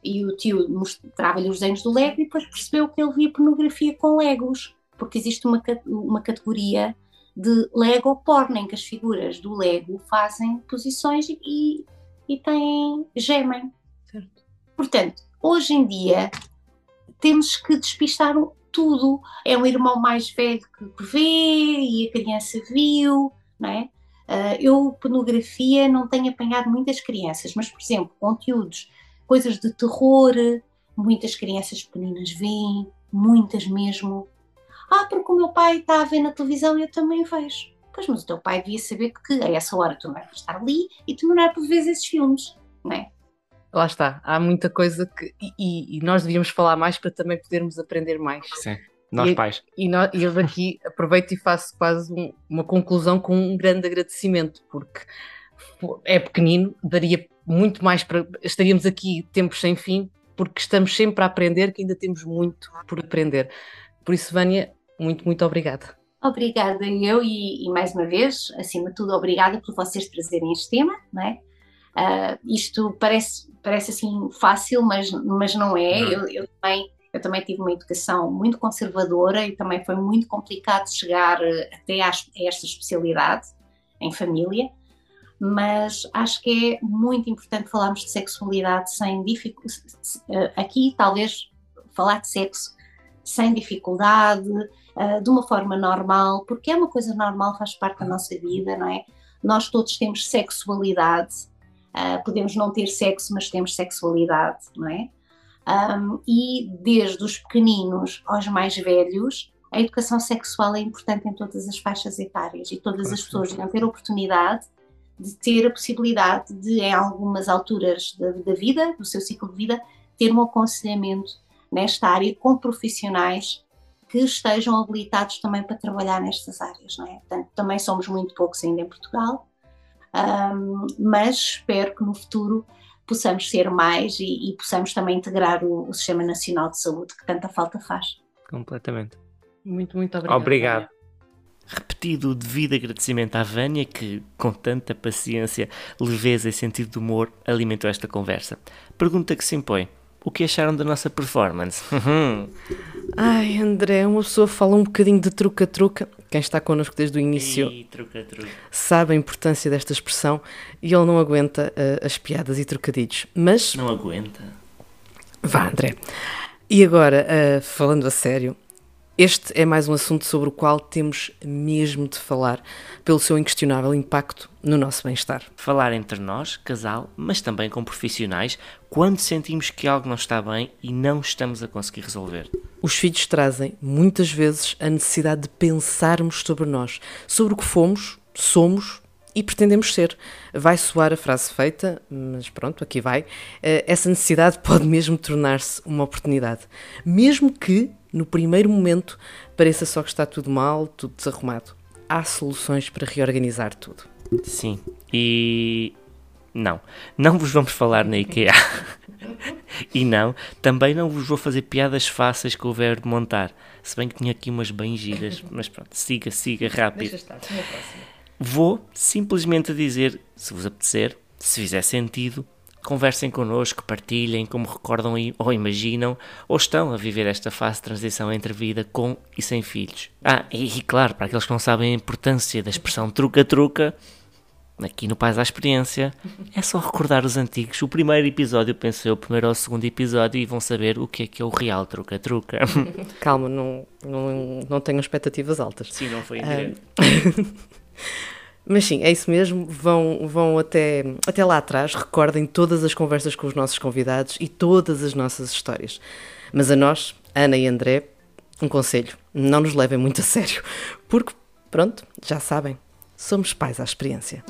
e o tio mostrava-lhe os desenhos do Lego e depois percebeu que ele via pornografia com Legos, porque existe uma, uma categoria de Lego porn, em que as figuras do Lego fazem posições e, e têm, gemem. Certo. Portanto, hoje em dia temos que despistar tudo. É um irmão mais velho que vê e a criança viu, não é? Uh, eu, pornografia, não tenho apanhado muitas crianças, mas, por exemplo, conteúdos, coisas de terror, muitas crianças pequeninas veem, muitas mesmo. Ah, porque o meu pai está a ver na televisão e eu também vejo. Pois, mas o teu pai devia saber que a essa hora tu não vais estar ali e tu não é por ver esses filmes, não é? Lá está, há muita coisa que. E, e, nós devíamos falar mais para também podermos aprender mais. Sim. Nós e, pais. E, nós, e eu aqui aproveito e faço quase um, uma conclusão com um grande agradecimento, porque é pequenino, daria muito mais para. Estaríamos aqui tempos sem fim, porque estamos sempre a aprender, que ainda temos muito por aprender. Por isso, Vânia, muito, muito obrigada. Obrigada eu e, e, mais uma vez, acima de tudo, obrigada por vocês trazerem este tema, não é? Uh, isto parece, parece assim fácil, mas, mas não é. Não. Eu, eu também eu também tive uma educação muito conservadora e também foi muito complicado chegar eh, até a esta especialidade em família, mas acho que é muito importante falarmos de sexualidade sem dificuldade. Eh, aqui, talvez, falar de sexo sem dificuldade, eh, de uma forma normal, porque é uma coisa normal, faz parte da nossa vida, não é? Nós todos temos sexualidade, podemos não ter sexo, mas temos sexualidade, não é? E desde os pequeninos aos mais velhos, a educação sexual é importante em todas as faixas etárias e todas as pessoas devem ter oportunidade de ter a possibilidade de, em algumas alturas da, da, vida, do seu ciclo de vida, ter um aconselhamento nesta área com profissionais que estejam habilitados também para trabalhar nestas áreas, não é? Portanto, também somos muito poucos ainda em Portugal, um, mas espero que no futuro possamos ser mais e, e possamos também integrar o, o, Sistema Nacional de Saúde que tanta falta faz. Completamente. Muito, muito obrigado. Obrigado. Repetido o devido agradecimento à Vânia, que, com tanta paciência, leveza e sentido de humor, alimentou esta conversa. Pergunta que se impõe: o que acharam da nossa performance? [LAUGHS] Ai, André, uma pessoa fala um bocadinho de truca-truca. Quem está connosco desde o início Ih, truca, truca. sabe a importância desta expressão e ele não aguenta uh, as piadas e trocadilhos. Mas. Não aguenta? Vá, André. E agora, uh, falando a sério, Este é mais um assunto sobre o qual temos mesmo de falar, pelo seu inquestionável impacto no nosso bem-estar. Falar entre nós, casal, mas também com profissionais, quando sentimos que algo não está bem e não estamos a conseguir resolver. Os filhos trazem, muitas vezes, a necessidade de pensarmos sobre nós, sobre o que fomos, somos e pretendemos ser. Vai soar a frase feita, mas pronto, aqui vai. Eh, essa necessidade pode mesmo tornar-se uma oportunidade. Mesmo que no primeiro momento pareça só que está tudo mal, tudo desarrumado. Há soluções para reorganizar tudo. Sim, e não, não vos vamos falar na IKEA. [LAUGHS] e não, também não vos vou fazer piadas fáceis com o verbo montar. Se bem que tinha aqui umas bem giras, [LAUGHS] mas pronto, siga, siga rápido. Deixa estar, vou simplesmente dizer, se vos apetecer, se fizer sentido, conversem connosco, partilhem como recordam ou imaginam, ou estão a viver esta fase de transição entre vida com e sem filhos. Ah, e, e claro, para aqueles que não sabem a importância da expressão truca-truca, aqui no Pais à Experiência, é só recordar os antigos. O primeiro episódio, penso eu, o primeiro ou o segundo episódio, e vão saber o que é que é o real truca-truca. [LAUGHS] Calma, não, não, não tenho expectativas altas. Sim, não foi em direto. [LAUGHS] Mas sim, é isso mesmo. Vão, vão até, até lá atrás, recordem todas as conversas com os nossos convidados e todas as nossas histórias. Mas a nós, Ana e André, um conselho: não nos levem muito a sério, porque, pronto, já sabem, somos pais à experiência.